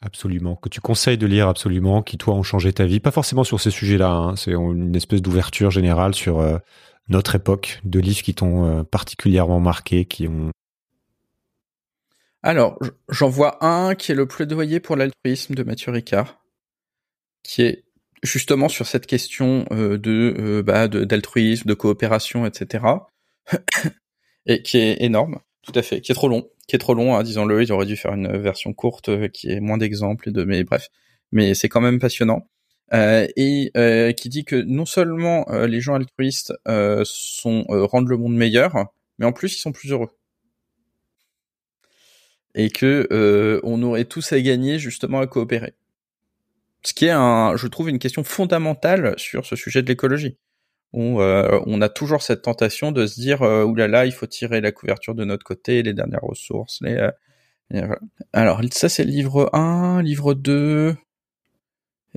Absolument, que tu conseilles de lire absolument, qui toi ont changé ta vie? Pas forcément sur ces sujets-là, hein, c'est une espèce d'ouverture générale sur euh, notre époque, deux livres qui t'ont euh, particulièrement marqué, qui ont... Alors, j'en vois un qui est le plaidoyer pour l'altruisme de Mathieu Ricard qui est justement sur cette question euh, de euh, bah, d'altruisme, de, coopération, etc. et qui est énorme, tout à fait, qui est trop long, qui est trop long, hein, disons-le. Ils auraient dû faire une version courte euh, qui est moins d'exemples de, mais bref, mais c'est quand même passionnant. et qui dit que non seulement les gens altruistes sont rendent le monde meilleur, mais en plus ils sont plus heureux et que on aurait tous à gagner justement à coopérer ce qui est, un, je trouve, une question fondamentale sur ce sujet de l'écologie. Où euh, on a toujours cette tentation de se dire euh, oulala, il faut tirer la couverture de notre côté, les dernières ressources. Les, euh, Alors ça c'est livre 1, livre 2.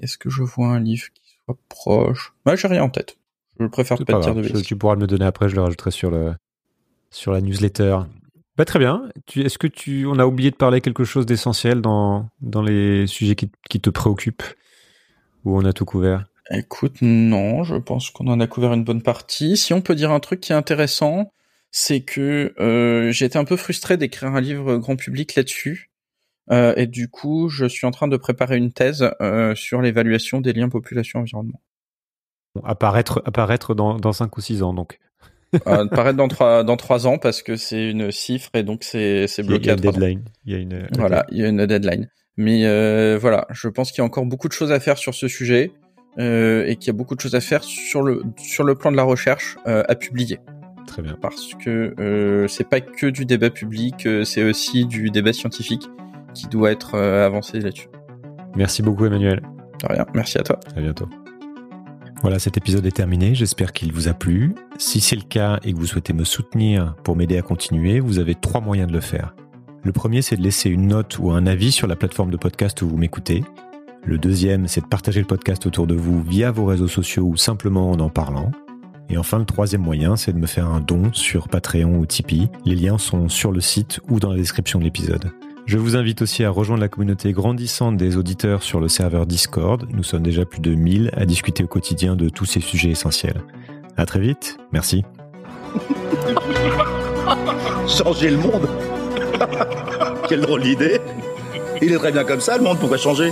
Est-ce que je vois un livre qui soit proche? Moi j'ai rien en tête. Je préfère pas, pas dire de Tu pourras me le donner après, je le rajouterai sur le sur la newsletter. Bah, très bien. Est-ce que tu, on a oublié de parler quelque chose d'essentiel dans, dans les sujets qui, qui te préoccupent? Ou on a tout couvert? Écoute, non, je pense qu'on en a couvert une bonne partie. Si on peut dire un truc qui est intéressant, c'est que euh, j'ai été un peu frustré d'écrire un livre grand public là-dessus. Euh, et du coup, je suis en train de préparer une thèse euh, sur l'évaluation des liens population-environnement. apparaître apparaître dans, dans 5 ou 6 ans, donc euh, paraître dans trois dans trois ans parce que c'est une cifre et donc c'est c'est bloqué il y a une deadline. Il y a une voilà, il y a une deadline. Mais euh, voilà, je pense qu'il y a encore beaucoup de choses à faire sur ce sujet euh, et qu'il y a beaucoup de choses à faire sur le sur le plan de la recherche euh, à publier. Très bien. Parce que euh, c'est pas que du débat public, euh, c'est aussi du débat scientifique qui doit être avancé là-dessus. Merci beaucoup Emmanuel. De rien, merci à toi. À bientôt. Voilà, cet épisode est terminé, j'espère qu'il vous a plu. Si c'est le cas et que vous souhaitez me soutenir pour m'aider à continuer, vous avez trois moyens de le faire. Le premier, c'est de laisser une note ou un avis sur la plateforme de podcast où vous m'écoutez. Le deuxième, c'est de partager le podcast autour de vous via vos réseaux sociaux ou simplement en en parlant. Et enfin, le troisième moyen, c'est de me faire un don sur Patreon ou Tipeee. Les liens sont sur le site ou dans la description de l'épisode. Je vous invite aussi à rejoindre la communauté grandissante des auditeurs sur le serveur Discord. Nous sommes déjà plus de 1000 à discuter au quotidien de tous ces sujets essentiels. À très vite. Merci. changer le monde Quelle drôle d'idée Il est très bien comme ça, le monde, pourquoi changer?